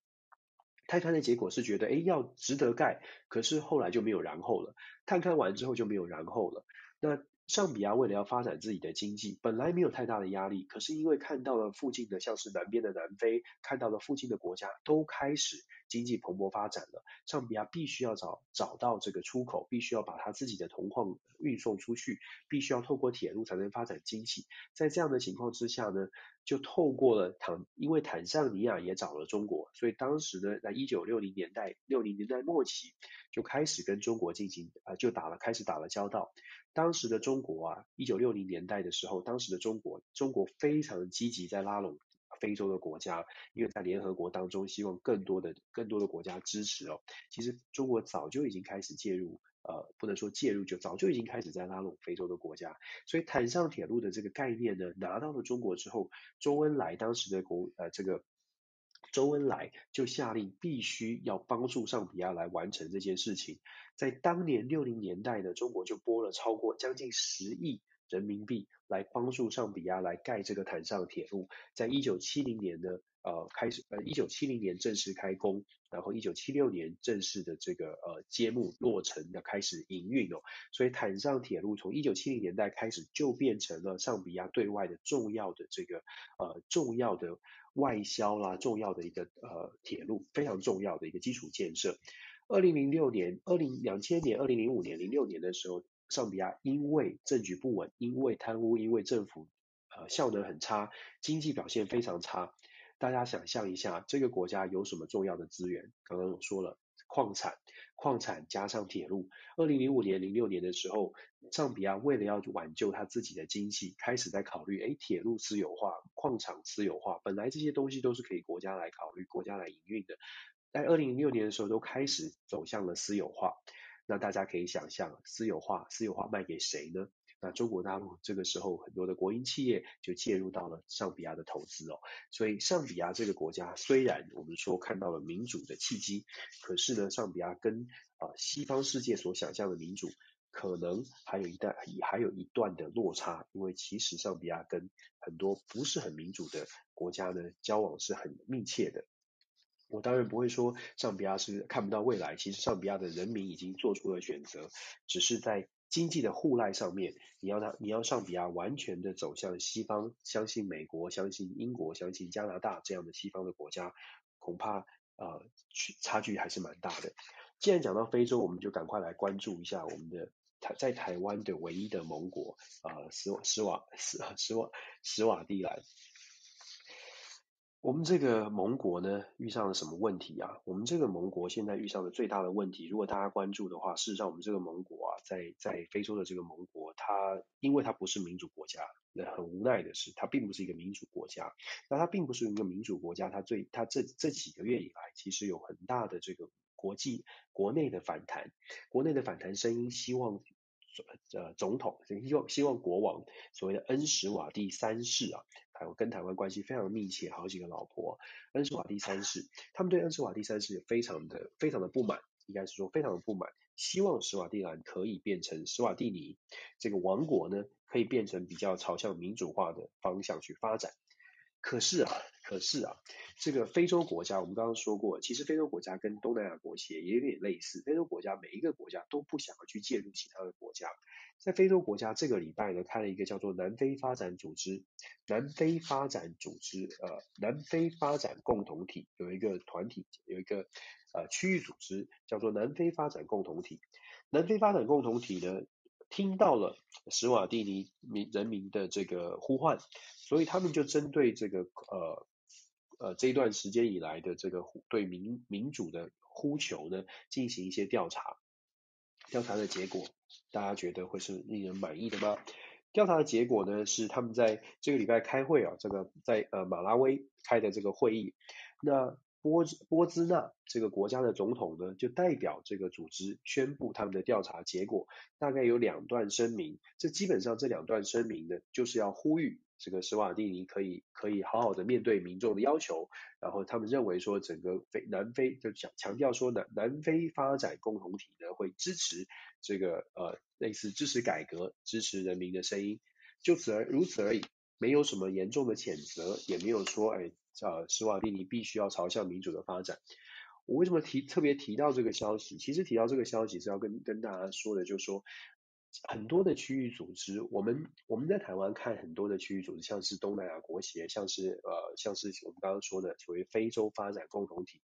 探勘的结果是觉得，哎，要值得盖，可是后来就没有然后了。探勘完之后就没有然后了。那上比亚为了要发展自己的经济，本来没有太大的压力，可是因为看到了附近的，像是南边的南非，看到了附近的国家都开始经济蓬勃发展了，上比亚必须要找找到这个出口，必须要把他自己的铜矿运送出去，必须要透过铁路才能发展经济。在这样的情况之下呢，就透过了坦，因为坦桑尼亚也找了中国，所以当时呢，在一九六零年代六零年代末期就开始跟中国进行啊、就打了开始打了交道。当时的中国啊，一九六零年代的时候，当时的中国，中国非常积极在拉拢非洲的国家，因为在联合国当中，希望更多的更多的国家支持哦。其实中国早就已经开始介入，呃，不能说介入，就早就已经开始在拉拢非洲的国家。所以坦尚铁路的这个概念呢，拿到了中国之后，周恩来当时的国呃这个。周恩来就下令必须要帮助上比亚来完成这件事情。在当年六零年代呢，中国就拨了超过将近十亿人民币来帮助上比亚来盖这个坦上铁路。在一九七零年呢，呃开始呃一九七零年正式开工，然后一九七六年正式的这个呃揭幕落成的开始营运哦，所以坦上铁路从一九七零年代开始就变成了上比亚对外的重要的这个呃重要的外销啦，重要的一个呃铁路，非常重要的一个基础建设。二零零六年、二零两千年、二零零五年、零六年的时候，上比亚因为政局不稳，因为贪污，因为政府呃效能很差，经济表现非常差。大家想象一下，这个国家有什么重要的资源？刚刚我说了，矿产，矿产加上铁路。二零零五年、零六年的时候，上比亚为了要挽救他自己的经济，开始在考虑，哎，铁路私有化、矿场私有化，本来这些东西都是可以国家来考虑、国家来营运的。在二零零六年的时候，都开始走向了私有化。那大家可以想象，私有化，私有化卖给谁呢？那中国大陆这个时候，很多的国营企业就介入到了上比亚的投资哦。所以，上比亚这个国家虽然我们说看到了民主的契机，可是呢，上比亚跟啊、呃、西方世界所想象的民主，可能还有一段还有一段的落差。因为其实上比亚跟很多不是很民主的国家呢，交往是很密切的。我当然不会说上比亚是看不到未来，其实上比亚的人民已经做出了选择，只是在经济的互赖上面，你要他，你要上比亚完全的走向西方，相信美国，相信英国，相信加拿大这样的西方的国家，恐怕呃差距还是蛮大的。既然讲到非洲，我们就赶快来关注一下我们的台在台湾的唯一的盟国啊、斯瓦斯瓦斯 斯瓦斯瓦蒂兰。我们这个盟国呢，遇上了什么问题啊？我们这个盟国现在遇上的最大的问题，如果大家关注的话，事实上我们这个盟国啊，在在非洲的这个盟国，它因为它不是民主国家，那很无奈的是，它并不是一个民主国家。那它并不是一个民主国家，它最它这这几个月以来，其实有很大的这个国际国内的反弹，国内的反弹声音，希望。呃，总统希望希望国王所谓的恩什瓦蒂三世啊，台湾跟台湾关系非常密切，好几个老婆，恩施瓦蒂三世，他们对恩施瓦蒂三世非常的非常的不满，应该是说非常的不满，希望施瓦蒂兰可以变成施瓦蒂尼这个王国呢，可以变成比较朝向民主化的方向去发展。可是啊，可是啊，这个非洲国家，我们刚刚说过，其实非洲国家跟东南亚国协也有点类似。非洲国家每一个国家都不想要去介入其他的国家。在非洲国家这个礼拜呢，开了一个叫做南非发展组织，南非发展组织，呃，南非发展共同体有一个团体，有一个呃区域组织叫做南非发展共同体。南非发展共同体呢，听到了史瓦蒂尼民人民的这个呼唤。所以他们就针对这个呃呃这一段时间以来的这个对民民主的呼求呢，进行一些调查。调查的结果，大家觉得会是令人满意的吗？调查的结果呢，是他们在这个礼拜开会啊，这个在呃马拉维开的这个会议，那。波波兹纳这个国家的总统呢，就代表这个组织宣布他们的调查结果，大概有两段声明。这基本上这两段声明呢，就是要呼吁这个史瓦蒂尼可以可以好好的面对民众的要求。然后他们认为说，整个非南非就强强调说南南非发展共同体呢，会支持这个呃类似支持改革、支持人民的声音，就此而如此而已，没有什么严重的谴责，也没有说哎。呃，史瓦蒂尼必须要朝向民主的发展。我为什么提特别提到这个消息？其实提到这个消息是要跟跟大家说的，就是说很多的区域组织，我们我们在台湾看很多的区域组织，像是东南亚国协，像是呃像是我们刚刚说的所谓非洲发展共同体，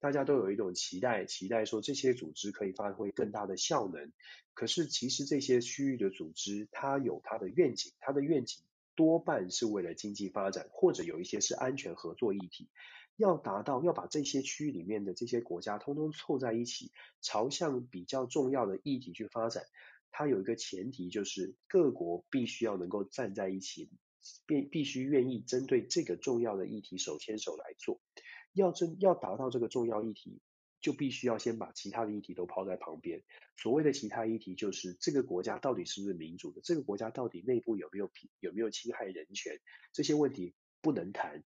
大家都有一种期待，期待说这些组织可以发挥更大的效能。可是其实这些区域的组织，它有它的愿景，它的愿景。多半是为了经济发展，或者有一些是安全合作议题，要达到要把这些区域里面的这些国家通通凑在一起，朝向比较重要的议题去发展。它有一个前提，就是各国必须要能够站在一起，必必须愿意针对这个重要的议题手牵手来做。要真要达到这个重要议题。就必须要先把其他的议题都抛在旁边。所谓的其他议题，就是这个国家到底是不是民主的？这个国家到底内部有没有有没有侵害人权？这些问题不能谈，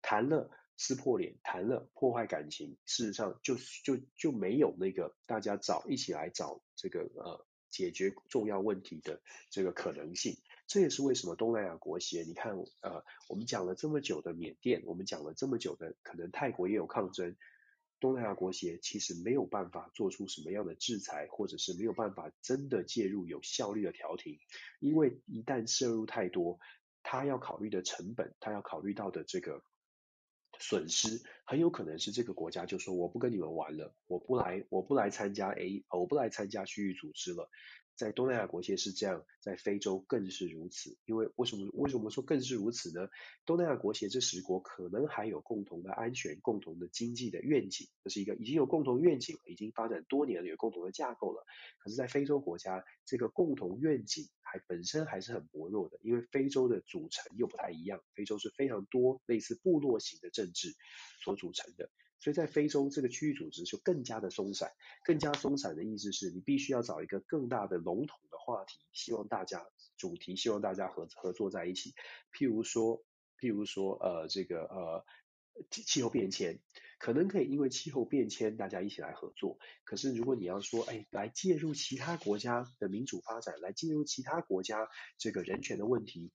谈了撕破脸，谈了破坏感情。事实上就，就就就没有那个大家找一起来找这个呃解决重要问题的这个可能性。这也是为什么东南亚国协，你看，呃，我们讲了这么久的缅甸，我们讲了这么久的，可能泰国也有抗争，东南亚国协其实没有办法做出什么样的制裁，或者是没有办法真的介入有效率的调停，因为一旦涉入太多，他要考虑的成本，他要考虑到的这个损失，很有可能是这个国家就说我不跟你们玩了，我不来，我不来参加 A，我不来参加区域组织了。在东南亚国协是这样，在非洲更是如此。因为为什么为什么说更是如此呢？东南亚国协这十国可能还有共同的安全、共同的经济的愿景，这是一个已经有共同愿景了，已经发展多年了，有共同的架构了。可是，在非洲国家，这个共同愿景还本身还是很薄弱的，因为非洲的组成又不太一样，非洲是非常多类似部落型的政治所组成的。所以在非洲这个区域组织就更加的松散，更加松散的意思是你必须要找一个更大的笼统的话题，希望大家主题，希望大家合合作在一起。譬如说，譬如说，呃，这个呃气气候变迁，可能可以因为气候变迁大家一起来合作。可是如果你要说，哎，来介入其他国家的民主发展，来介入其他国家这个人权的问题。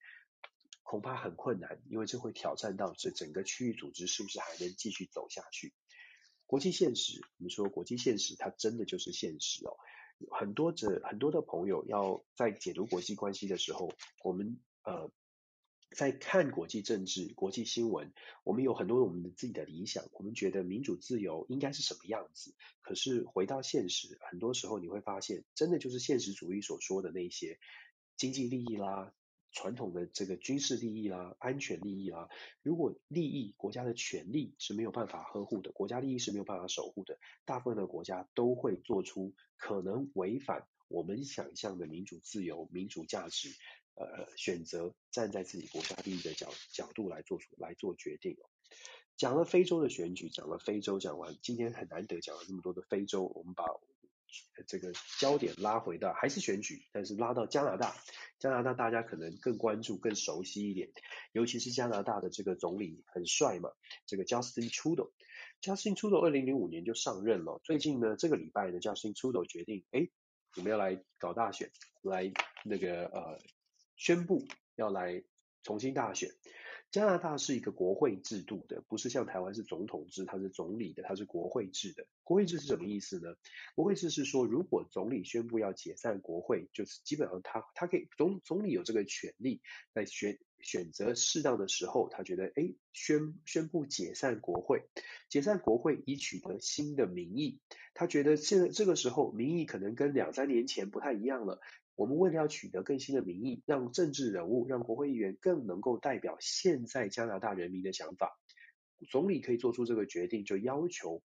恐怕很困难，因为这会挑战到这整个区域组织是不是还能继续走下去。国际现实，我们说国际现实，它真的就是现实哦。很多的很多的朋友要在解读国际关系的时候，我们呃在看国际政治、国际新闻，我们有很多我们的自己的理想，我们觉得民主自由应该是什么样子。可是回到现实，很多时候你会发现，真的就是现实主义所说的那些经济利益啦。传统的这个军事利益啦、安全利益啦，如果利益国家的权利是没有办法呵护的，国家利益是没有办法守护的，大部分的国家都会做出可能违反我们想象的民主自由、民主价值，呃，选择站在自己国家利益的角角度来做出来做决定。讲了非洲的选举，讲了非洲，讲完今天很难得讲了那么多的非洲，我们把。这个焦点拉回到还是选举，但是拉到加拿大，加拿大大家可能更关注、更熟悉一点，尤其是加拿大的这个总理很帅嘛，这个 Justin Trudeau，Justin Trudeau 二零零五年就上任了，最近呢这个礼拜呢 Justin Trudeau 决定，哎，我们要来搞大选，来那个呃宣布要来重新大选。加拿大是一个国会制度的，不是像台湾是总统制，它是总理的，它是国会制的。国会制是什么意思呢？国会制是说，如果总理宣布要解散国会，就是基本上他他可以总总理有这个权利，在选选择适当的时候，他觉得哎宣宣布解散国会，解散国会以取得新的民意。他觉得现在这个时候民意可能跟两三年前不太一样了。我们为了要取得更新的民意，让政治人物、让国会议员更能够代表现在加拿大人民的想法，总理可以做出这个决定，就要求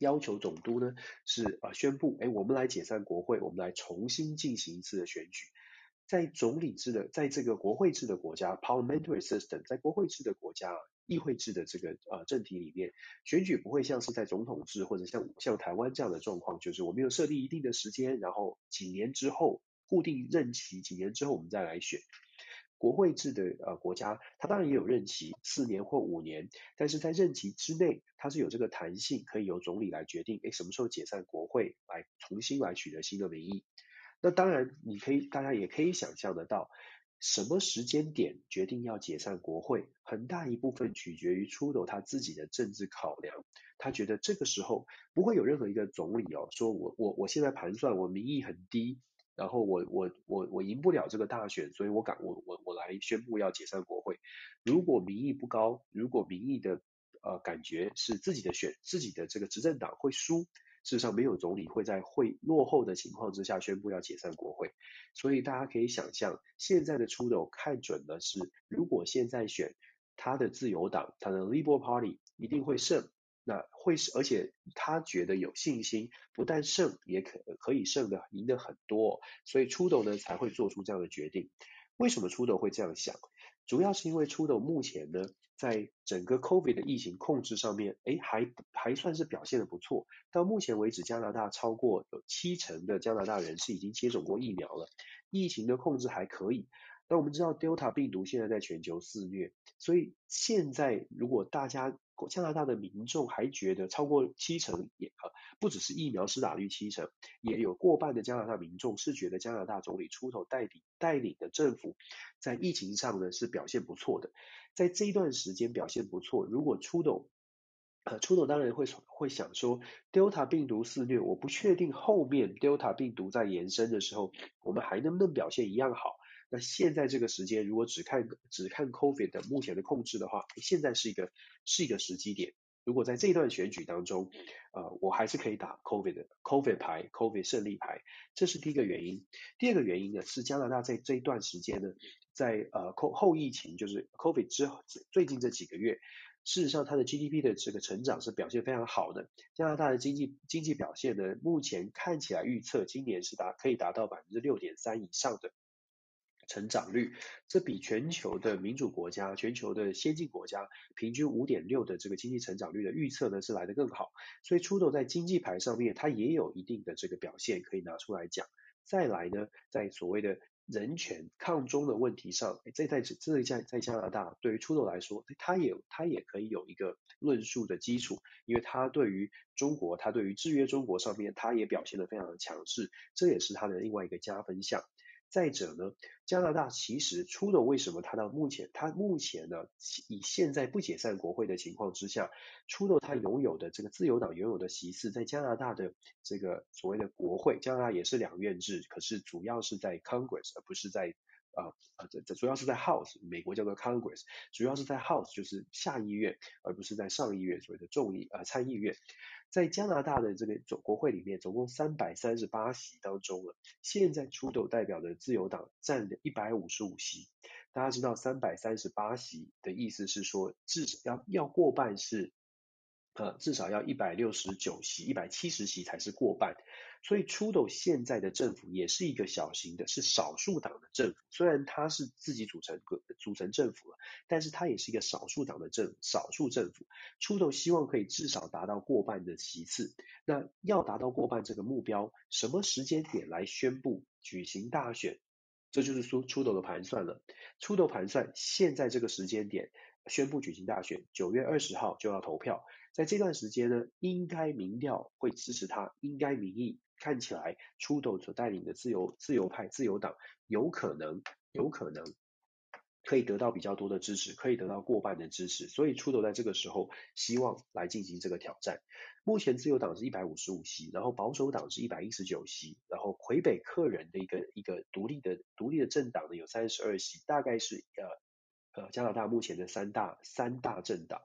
要求总督呢是呃宣布，哎，我们来解散国会，我们来重新进行一次的选举。在总理制的，在这个国会制的国家 （parliamentary system），在国会制的国家、议会制的这个呃政体里面，选举不会像是在总统制或者像像台湾这样的状况，就是我们有设立一定的时间，然后几年之后。固定任期几年之后，我们再来选。国会制的呃国家，它当然也有任期，四年或五年，但是在任期之内，它是有这个弹性，可以由总理来决定，诶，什么时候解散国会，来重新来取得新的民意。那当然，你可以，大家也可以想象得到，什么时间点决定要解散国会，很大一部分取决于 Trudeau 他自己的政治考量。他觉得这个时候不会有任何一个总理哦，说我我我现在盘算我民意很低。然后我我我我赢不了这个大选，所以我敢我我我来宣布要解散国会。如果民意不高，如果民意的呃感觉是自己的选自己的这个执政党会输，事实上没有总理会在会落后的情况之下宣布要解散国会。所以大家可以想象，现在的 Trudeau 看准的是，如果现在选他的自由党，他的 Liberal Party 一定会胜。那会是，而且他觉得有信心，不但胜，也可可以胜的赢得很多，所以出斗呢才会做出这样的决定。为什么 Trudeau 会这样想？主要是因为出斗目前呢，在整个 COVID 的疫情控制上面，诶，还还算是表现得不错。到目前为止，加拿大超过有七成的加拿大人是已经接种过疫苗了，疫情的控制还可以。那我们知道 Delta 病毒现在在全球肆虐，所以现在如果大家加拿大的民众还觉得超过七成也呃不只是疫苗施打率七成，也有过半的加拿大民众是觉得加拿大总理出头带领带领的政府在疫情上呢是表现不错的，在这一段时间表现不错，如果出头呃，出头当然会会想说，Delta 病毒肆虐，我不确定后面 Delta 病毒在延伸的时候，我们还能不能表现一样好？那现在这个时间，如果只看只看 COVID 的目前的控制的话，现在是一个是一个时机点。如果在这段选举当中，呃，我还是可以打 COVID 的 COVID 牌，COVID 胜利牌，这是第一个原因。第二个原因呢，是加拿大在这一段时间呢，在呃后后疫情，就是 COVID 之后最近这几个月。事实上，它的 GDP 的这个成长是表现非常好的。加拿大的经济经济表现呢，目前看起来预测今年是达可以达到百分之六点三以上的成长率，这比全球的民主国家、全球的先进国家平均五点六的这个经济成长率的预测呢，是来得更好。所以出头在经济牌上面，它也有一定的这个表现可以拿出来讲。再来呢，在所谓的人权抗中的问题上，这在这在在加拿大，对于出头来说，他也他也可以有一个论述的基础，因为他对于中国，他对于制约中国上面，他也表现得非常的强势，这也是他的另外一个加分项。再者呢，加拿大其实出的为什么他到目前，他目前呢，以现在不解散国会的情况之下出的他拥有的这个自由党拥有的席次，在加拿大的这个所谓的国会，加拿大也是两院制，可是主要是在 Congress 而不是在啊啊这这主要是在 House，美国叫做 Congress，主要是在 House 就是下议院，而不是在上议院所谓的众议啊参议院。在加拿大的这个总国会里面，总共三百三十八席当中了，现在出斗代表的自由党占了一百五十五席。大家知道三百三十八席的意思是说，至少要要过半是。呃，至少要一百六十九席，一百七十席才是过半。所以初斗现在的政府也是一个小型的，是少数党的政府。虽然他是自己组成个组成政府了，但是他也是一个少数党的政少数政府。初斗希望可以至少达到过半的席次。那要达到过半这个目标，什么时间点来宣布举行大选？这就是说 Trudeau 的盘算了。Trudeau 盘算现在这个时间点宣布举行大选，九月二十号就要投票。在这段时间呢，应该民调会支持他，应该民意看起来出斗所带领的自由自由派自由党有可能有可能可以得到比较多的支持，可以得到过半的支持，所以出斗在这个时候希望来进行这个挑战。目前自由党是一百五十五席，然后保守党是一百一十九席，然后魁北克人的一个一个独立的独立的政党呢有三十二席，大概是呃呃加拿大目前的三大三大政党。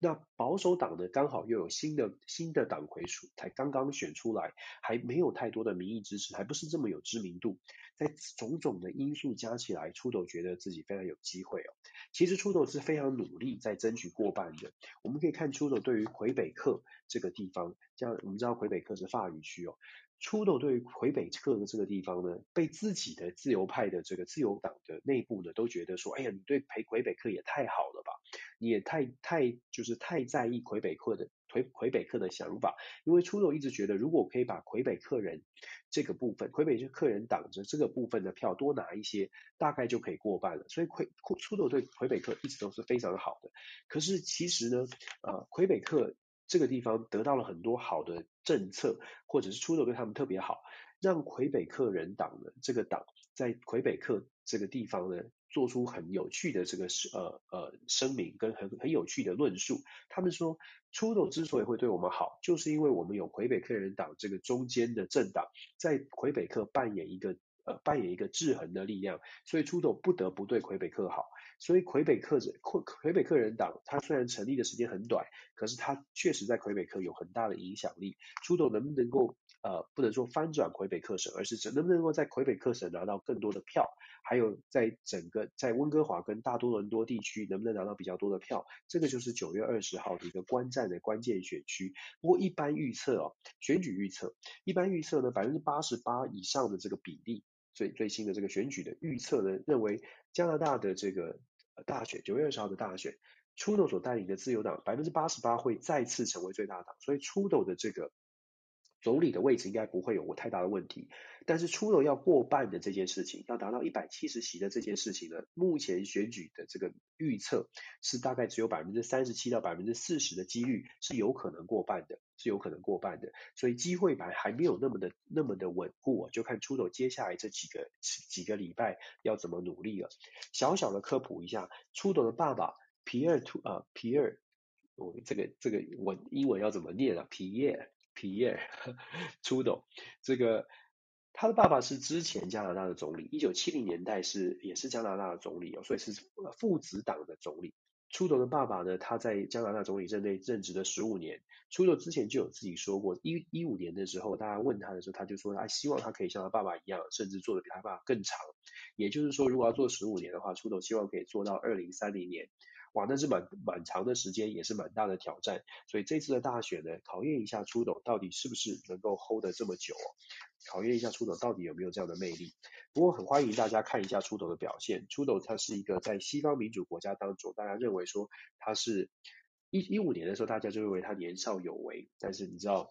那保守党呢，刚好又有新的新的党魁出，才刚刚选出来，还没有太多的民意支持，还不是这么有知名度。在种种的因素加起来，Trudeau 觉得自己非常有机会哦。其实 Trudeau 是非常努力在争取过半的。我们可以看 Trudeau 对于魁北克这个地方，像我们知道魁北克是法语区哦。出斗对于魁北克的这个地方呢，被自己的自由派的这个自由党的内部呢，都觉得说，哎呀，你对魁魁北克也太好了吧。你也太太就是太在意魁北克的魁魁北克的想法，因为出斗一直觉得，如果可以把魁北克人这个部分，魁北克人挡着这个部分的票多拿一些，大概就可以过半了。所以魁出斗对魁北克一直都是非常好的。可是其实呢，呃，魁北克这个地方得到了很多好的政策，或者是出头对他们特别好，让魁北克人党呢这个党在魁北克这个地方呢。做出很有趣的这个呃呃声明跟很很有趣的论述。他们说出头之所以会对我们好，就是因为我们有魁北克人党这个中间的政党在魁北克扮演一个呃扮演一个制衡的力量，所以出走不得不对魁北克好。所以魁北克魁魁北克人党，他虽然成立的时间很短，可是他确实在魁北克有很大的影响力。出走能不能够呃不能说翻转魁北克省，而是能不能够在魁北克省拿到更多的票？还有在整个在温哥华跟大多伦多地区能不能拿到比较多的票？这个就是九月二十号的一个观战的关键选区。不过一般预测哦，选举预测一般预测呢，百分之八十八以上的这个比例，最最新的这个选举的预测呢，认为加拿大的这个大选九月二十号的大选出斗所带领的自由党百分之八十八会再次成为最大党，所以出斗的这个总理的位置应该不会有太大的问题。但是出头要过半的这件事情，要达到一百七十席的这件事情呢，目前选举的这个预测是大概只有百分之三十七到百分之四十的几率是有可能过半的，是有可能过半的。所以机会还还没有那么的那么的稳固啊，就看出头接下来这几个几个礼拜要怎么努力了。小小的科普一下，出头的爸爸皮尔图呃皮尔，我这个这个文英文要怎么念啊？皮耶皮耶 出头这个。他的爸爸是之前加拿大的总理，一九七零年代是也是加拿大的总理哦，所以是父子党的总理。出头的爸爸呢，他在加拿大总理任内任职了十五年。出头之前就有自己说过，一一五年的时候，大家问他的时候，他就说他希望他可以像他爸爸一样，甚至做得比他爸爸更长。也就是说，如果要做十五年的话，出头希望可以做到二零三零年。哇，那是蛮蛮长的时间，也是蛮大的挑战。所以这次的大选呢，考验一下出头到底是不是能够 hold 得这么久哦。考验一下出头到底有没有这样的魅力。不过很欢迎大家看一下出头的表现。出头他是一个在西方民主国家当中，大家认为说他是一一五年的时候，大家就认为他年少有为。但是你知道，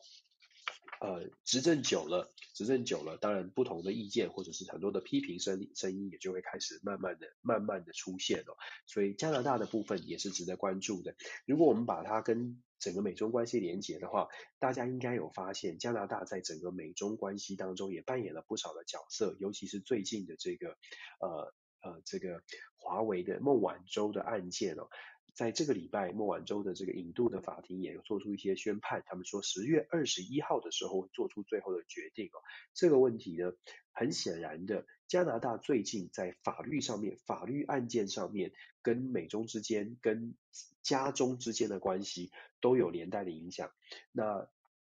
呃，执政久了，执政久了，当然不同的意见或者是很多的批评声声音也就会开始慢慢的、慢慢的出现了。所以加拿大的部分也是值得关注的。如果我们把它跟整个美中关系连结的话，大家应该有发现，加拿大在整个美中关系当中也扮演了不少的角色，尤其是最近的这个呃呃这个华为的孟晚舟的案件哦，在这个礼拜孟晚舟的这个引渡的法庭也有做出一些宣判，他们说十月二十一号的时候做出最后的决定哦。这个问题呢，很显然的，加拿大最近在法律上面、法律案件上面，跟美中之间、跟加中之间的关系。都有连带的影响。那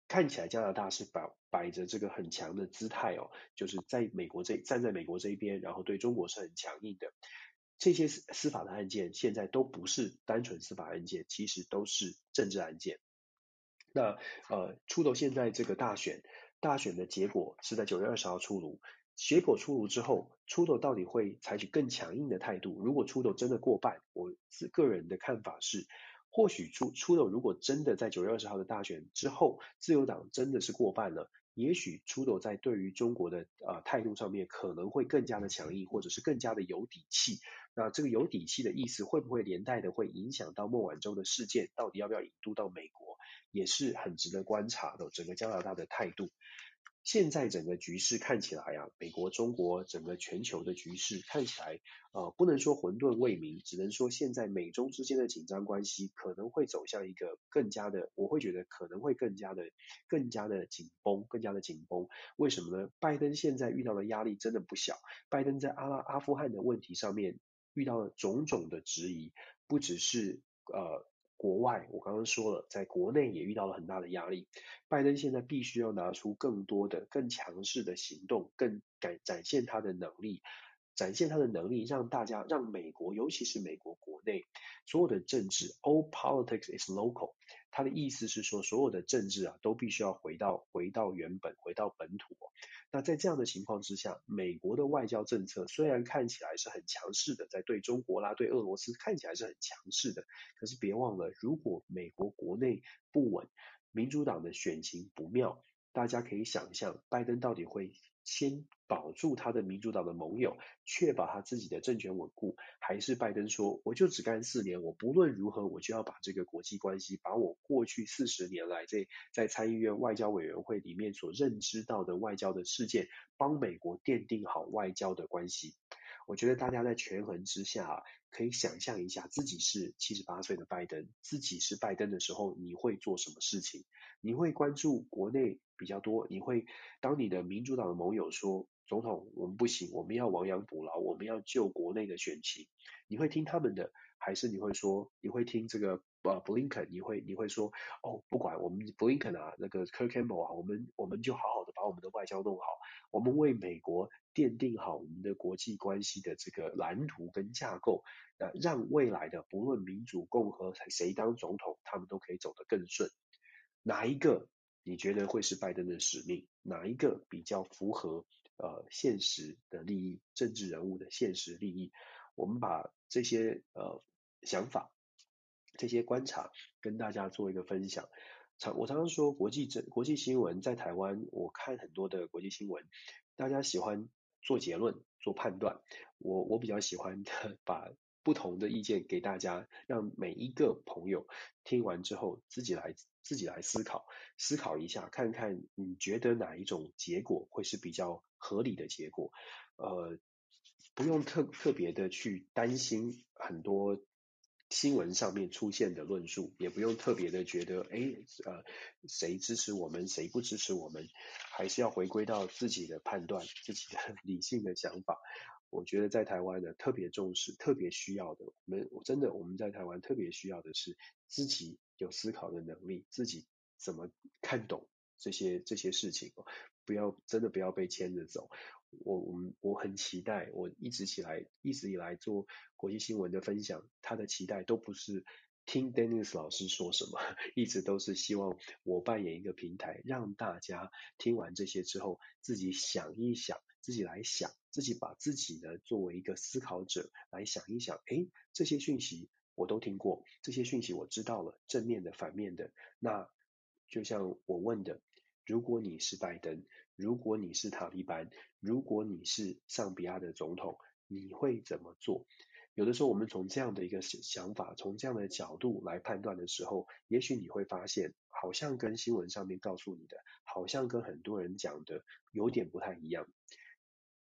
看起来加拿大是摆摆着这个很强的姿态哦，就是在美国这站在美国这一边，然后对中国是很强硬的。这些司法的案件现在都不是单纯司法案件，其实都是政治案件。那呃，出头现在这个大选，大选的结果是在九月二十号出炉。结果出炉之后，出头到底会采取更强硬的态度？如果出头真的过半，我是个人的看法是。或许出出头，如果真的在九月二十号的大选之后，自由党真的是过半了，也许出头在对于中国的呃态度上面可能会更加的强硬，或者是更加的有底气。那这个有底气的意思，会不会连带的会影响到孟晚舟的事件，到底要不要引渡到美国，也是很值得观察的。整个加拿大的态度。现在整个局势看起来啊，美国、中国整个全球的局势看起来，呃，不能说混沌未明，只能说现在美中之间的紧张关系可能会走向一个更加的，我会觉得可能会更加的、更加的紧绷，更加的紧绷。为什么呢？拜登现在遇到的压力真的不小，拜登在阿拉阿富汗的问题上面遇到了种种的质疑，不只是呃。国外，我刚刚说了，在国内也遇到了很大的压力。拜登现在必须要拿出更多的、更强势的行动，更展展现他的能力，展现他的能力，让大家、让美国，尤其是美国国内所有的政治，all politics is local。他的意思是说，所有的政治啊，都必须要回到回到原本，回到本土。那在这样的情况之下，美国的外交政策虽然看起来是很强势的，在对中国啦、对俄罗斯看起来是很强势的，可是别忘了，如果美国国内不稳，民主党的选情不妙，大家可以想象，拜登到底会先保住他的民主党的盟友，确保他自己的政权稳固，还是拜登说我就只干四年，我不论如何我就要把这个国际关系，把我过去四十年来在在参议院外交委员会里面所认知到的外交的事件，帮美国奠定好外交的关系。我觉得大家在权衡之下，可以想象一下，自己是七十八岁的拜登，自己是拜登的时候，你会做什么事情？你会关注国内比较多？你会当你的民主党的盟友说，总统我们不行，我们要亡羊补牢，我们要救国内的选情，你会听他们的，还是你会说，你会听这个呃布林肯？你会你会说，哦，不管我们布林肯啊，那个 Kurt Campbell 啊，我们我们就好好的把我们的外交弄好，我们为美国。奠定好我们的国际关系的这个蓝图跟架构，呃，让未来的不论民主共和谁当总统，他们都可以走得更顺。哪一个你觉得会是拜登的使命？哪一个比较符合呃现实的利益、政治人物的现实利益？我们把这些呃想法、这些观察跟大家做一个分享。常我常常说国际政国际新闻在台湾，我看很多的国际新闻，大家喜欢做结论、做判断，我我比较喜欢 把不同的意见给大家，让每一个朋友听完之后自己来自己来思考，思考一下，看看你觉得哪一种结果会是比较合理的结果，呃，不用特特别的去担心很多。新闻上面出现的论述，也不用特别的觉得，哎，呃，谁支持我们，谁不支持我们，还是要回归到自己的判断，自己的理性的想法。我觉得在台湾呢，特别重视，特别需要的，我们我真的我们在台湾特别需要的是自己有思考的能力，自己怎么看懂这些这些事情，不要真的不要被牵着走。我我们我很期待，我一直起来一直以来做国际新闻的分享，他的期待都不是听 Dennis 老师说什么，一直都是希望我扮演一个平台，让大家听完这些之后，自己想一想，自己来想，自己把自己呢作为一个思考者来想一想，诶，这些讯息我都听过，这些讯息我知道了，正面的、反面的，那就像我问的。如果你是拜登，如果你是塔利班，如果你是上比亚的总统，你会怎么做？有的时候，我们从这样的一个想法，从这样的角度来判断的时候，也许你会发现，好像跟新闻上面告诉你的，好像跟很多人讲的有点不太一样。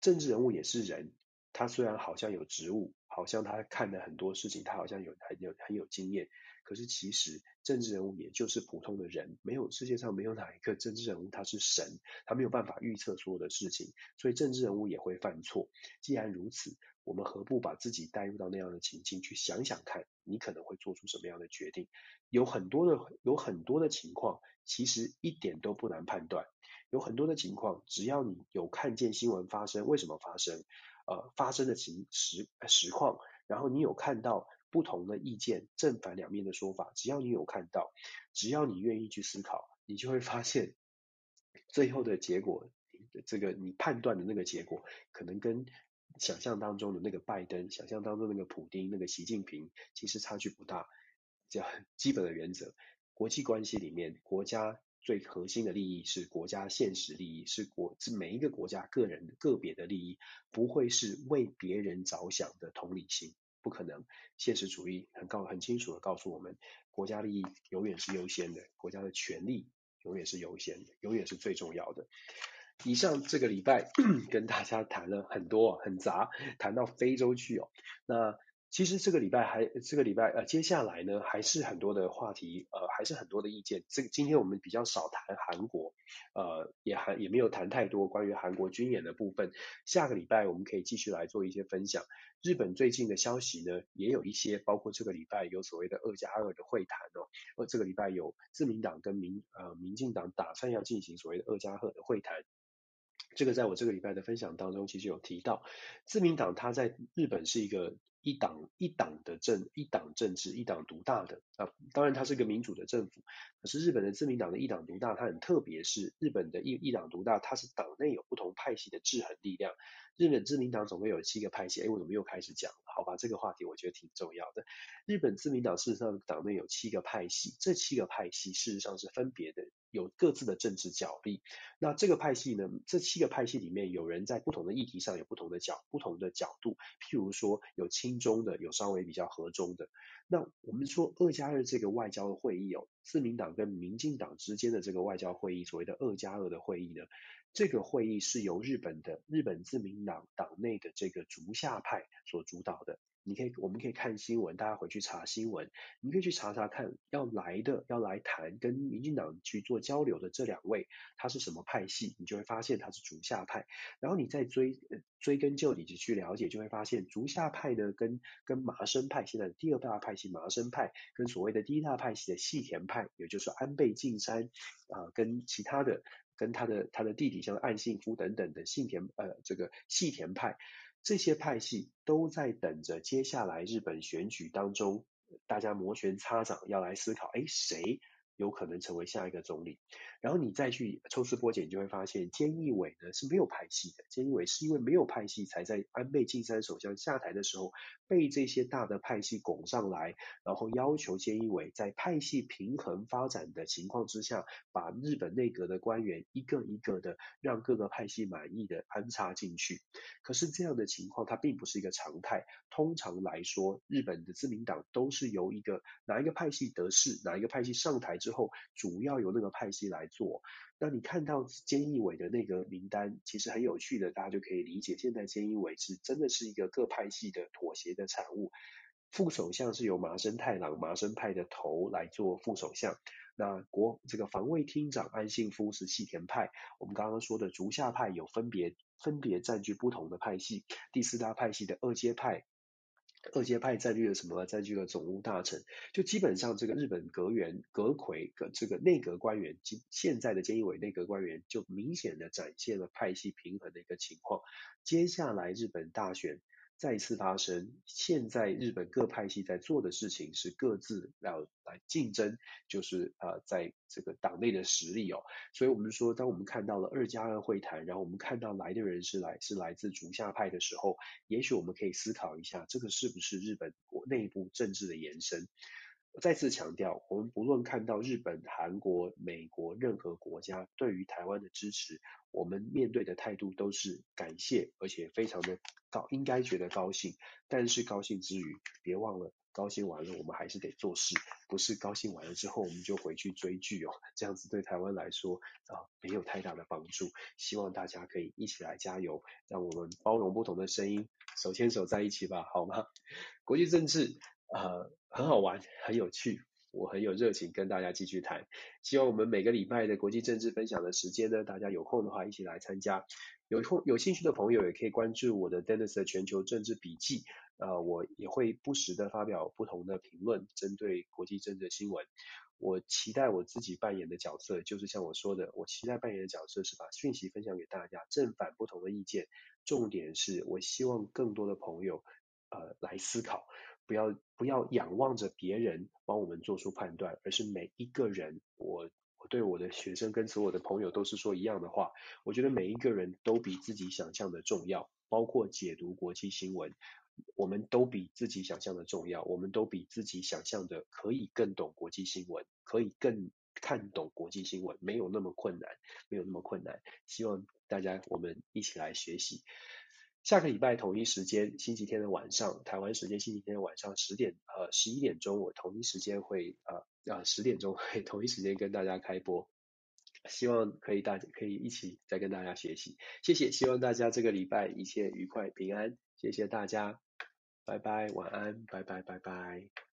政治人物也是人，他虽然好像有职务，好像他看了很多事情，他好像有很有很有经验。可是其实政治人物也就是普通的人，没有世界上没有哪一个政治人物他是神，他没有办法预测所有的事情，所以政治人物也会犯错。既然如此，我们何不把自己带入到那样的情境去想想看，你可能会做出什么样的决定？有很多的有很多的情况，其实一点都不难判断。有很多的情况，只要你有看见新闻发生，为什么发生？呃，发生的情实实况，然后你有看到。不同的意见，正反两面的说法，只要你有看到，只要你愿意去思考，你就会发现最后的结果，这个你判断的那个结果，可能跟想象当中的那个拜登、想象当中那个普丁、那个习近平，其实差距不大。这样基本的原则，国际关系里面，国家最核心的利益是国家现实利益，是国是每一个国家个人个别的利益，不会是为别人着想的同理心。不可能，现实主义很告很清楚的告诉我们，国家利益永远是优先的，国家的权利永远是优先的，永远是最重要的。以上这个礼拜 跟大家谈了很多，很杂，谈到非洲去哦，那。其实这个礼拜还这个礼拜呃，接下来呢还是很多的话题，呃，还是很多的意见。这个今天我们比较少谈韩国，呃，也还也没有谈太多关于韩国军演的部分。下个礼拜我们可以继续来做一些分享。日本最近的消息呢，也有一些，包括这个礼拜有所谓的二加二的会谈哦，呃，这个礼拜有自民党跟民呃民进党打算要进行所谓的二加二的会谈。这个在我这个礼拜的分享当中，其实有提到，自民党它在日本是一个。一党一党的政一党政治一党独大的啊，当然它是一个民主的政府，可是日本的自民党的一党独大，它很特别，是日本的一一党独大，它是党内有不同派系的制衡力量。日本自民党总共有七个派系，哎，我怎么又开始讲了？好吧，这个话题我觉得挺重要的。日本自民党事实上党内有七个派系，这七个派系事实上是分别的。有各自的政治角力，那这个派系呢？这七个派系里面，有人在不同的议题上有不同的角、不同的角度。譬如说，有亲中的，有稍微比较和中的。那我们说二加二这个外交的会议哦，自民党跟民进党之间的这个外交会议，所谓的二加二的会议呢，这个会议是由日本的日本自民党党内的这个竹下派所主导的。你可以，我们可以看新闻，大家回去查新闻。你可以去查查看，要来的，要来谈跟民进党去做交流的这两位，他是什么派系？你就会发现他是竹下派。然后你再追追根究底去了解，就会发现竹下派呢，跟跟麻生派现在的第二大派系麻生派，跟所谓的第一大派系的细田派，也就是安倍晋三啊、跟其他的，跟他的他的弟弟像岸信夫等等的信田呃这个细田派。这些派系都在等着接下来日本选举当中，大家摩拳擦掌，要来思考，哎，谁有可能成为下一个总理？然后你再去抽丝剥茧，你就会发现，菅义伟呢是没有派系的。菅义伟是因为没有派系，才在安倍晋三首相下台的时候，被这些大的派系拱上来，然后要求菅义伟在派系平衡发展的情况之下，把日本内阁的官员一个一个的让各个派系满意的安插进去。可是这样的情况，它并不是一个常态。通常来说，日本的自民党都是由一个哪一个派系得势，哪一个派系上台之后，主要由那个派系来做。那你看到菅义伟的那个名单，其实很有趣的，大家就可以理解，现在菅义伟是真的是一个各派系的妥协的产物。副首相是由麻生太郎麻生派的头来做副首相，那国这个防卫厅长安信夫是细田派，我们刚刚说的竹下派有分别分别占据不同的派系，第四大派系的二阶派。二阶派占据了什么？占据了总务大臣。就基本上这个日本阁员、阁揆、阁这个内阁官员，今现在的菅义伟内阁官员，就明显的展现了派系平衡的一个情况。接下来日本大选。再次发生，现在日本各派系在做的事情是各自要来竞争，就是呃在这个党内的实力哦。所以我们说，当我们看到了二加二会谈，然后我们看到来的人是来是来自竹下派的时候，也许我们可以思考一下，这个是不是日本国内部政治的延伸？我再次强调，我们不论看到日本、韩国、美国任何国家对于台湾的支持，我们面对的态度都是感谢，而且非常的。高应该觉得高兴，但是高兴之余，别忘了高兴完了，我们还是得做事，不是高兴完了之后我们就回去追剧哦，这样子对台湾来说啊没有太大的帮助。希望大家可以一起来加油，让我们包容不同的声音，手牵手在一起吧，好吗？国际政治呃很好玩，很有趣。我很有热情跟大家继续谈，希望我们每个礼拜的国际政治分享的时间呢，大家有空的话一起来参加。有空有兴趣的朋友也可以关注我的 Dennis 的全球政治笔记，呃，我也会不时的发表不同的评论，针对国际政治新闻。我期待我自己扮演的角色，就是像我说的，我期待扮演的角色是把讯息分享给大家，正反不同的意见。重点是我希望更多的朋友呃来思考。不要不要仰望着别人帮我们做出判断，而是每一个人，我我对我的学生跟所有的朋友都是说一样的话。我觉得每一个人都比自己想象的重要，包括解读国际新闻，我们都比自己想象的重要，我们都比自己想象的可以更懂国际新闻，可以更看懂国际新闻，没有那么困难，没有那么困难。希望大家我们一起来学习。下个礼拜同一时间，星期天的晚上，台湾时间星期天的晚上十点呃十一点钟，我同一时间会呃呃十点钟会 同一时间跟大家开播，希望可以大家可以一起再跟大家学习，谢谢，希望大家这个礼拜一切愉快平安，谢谢大家，拜拜，晚安，拜拜，拜拜。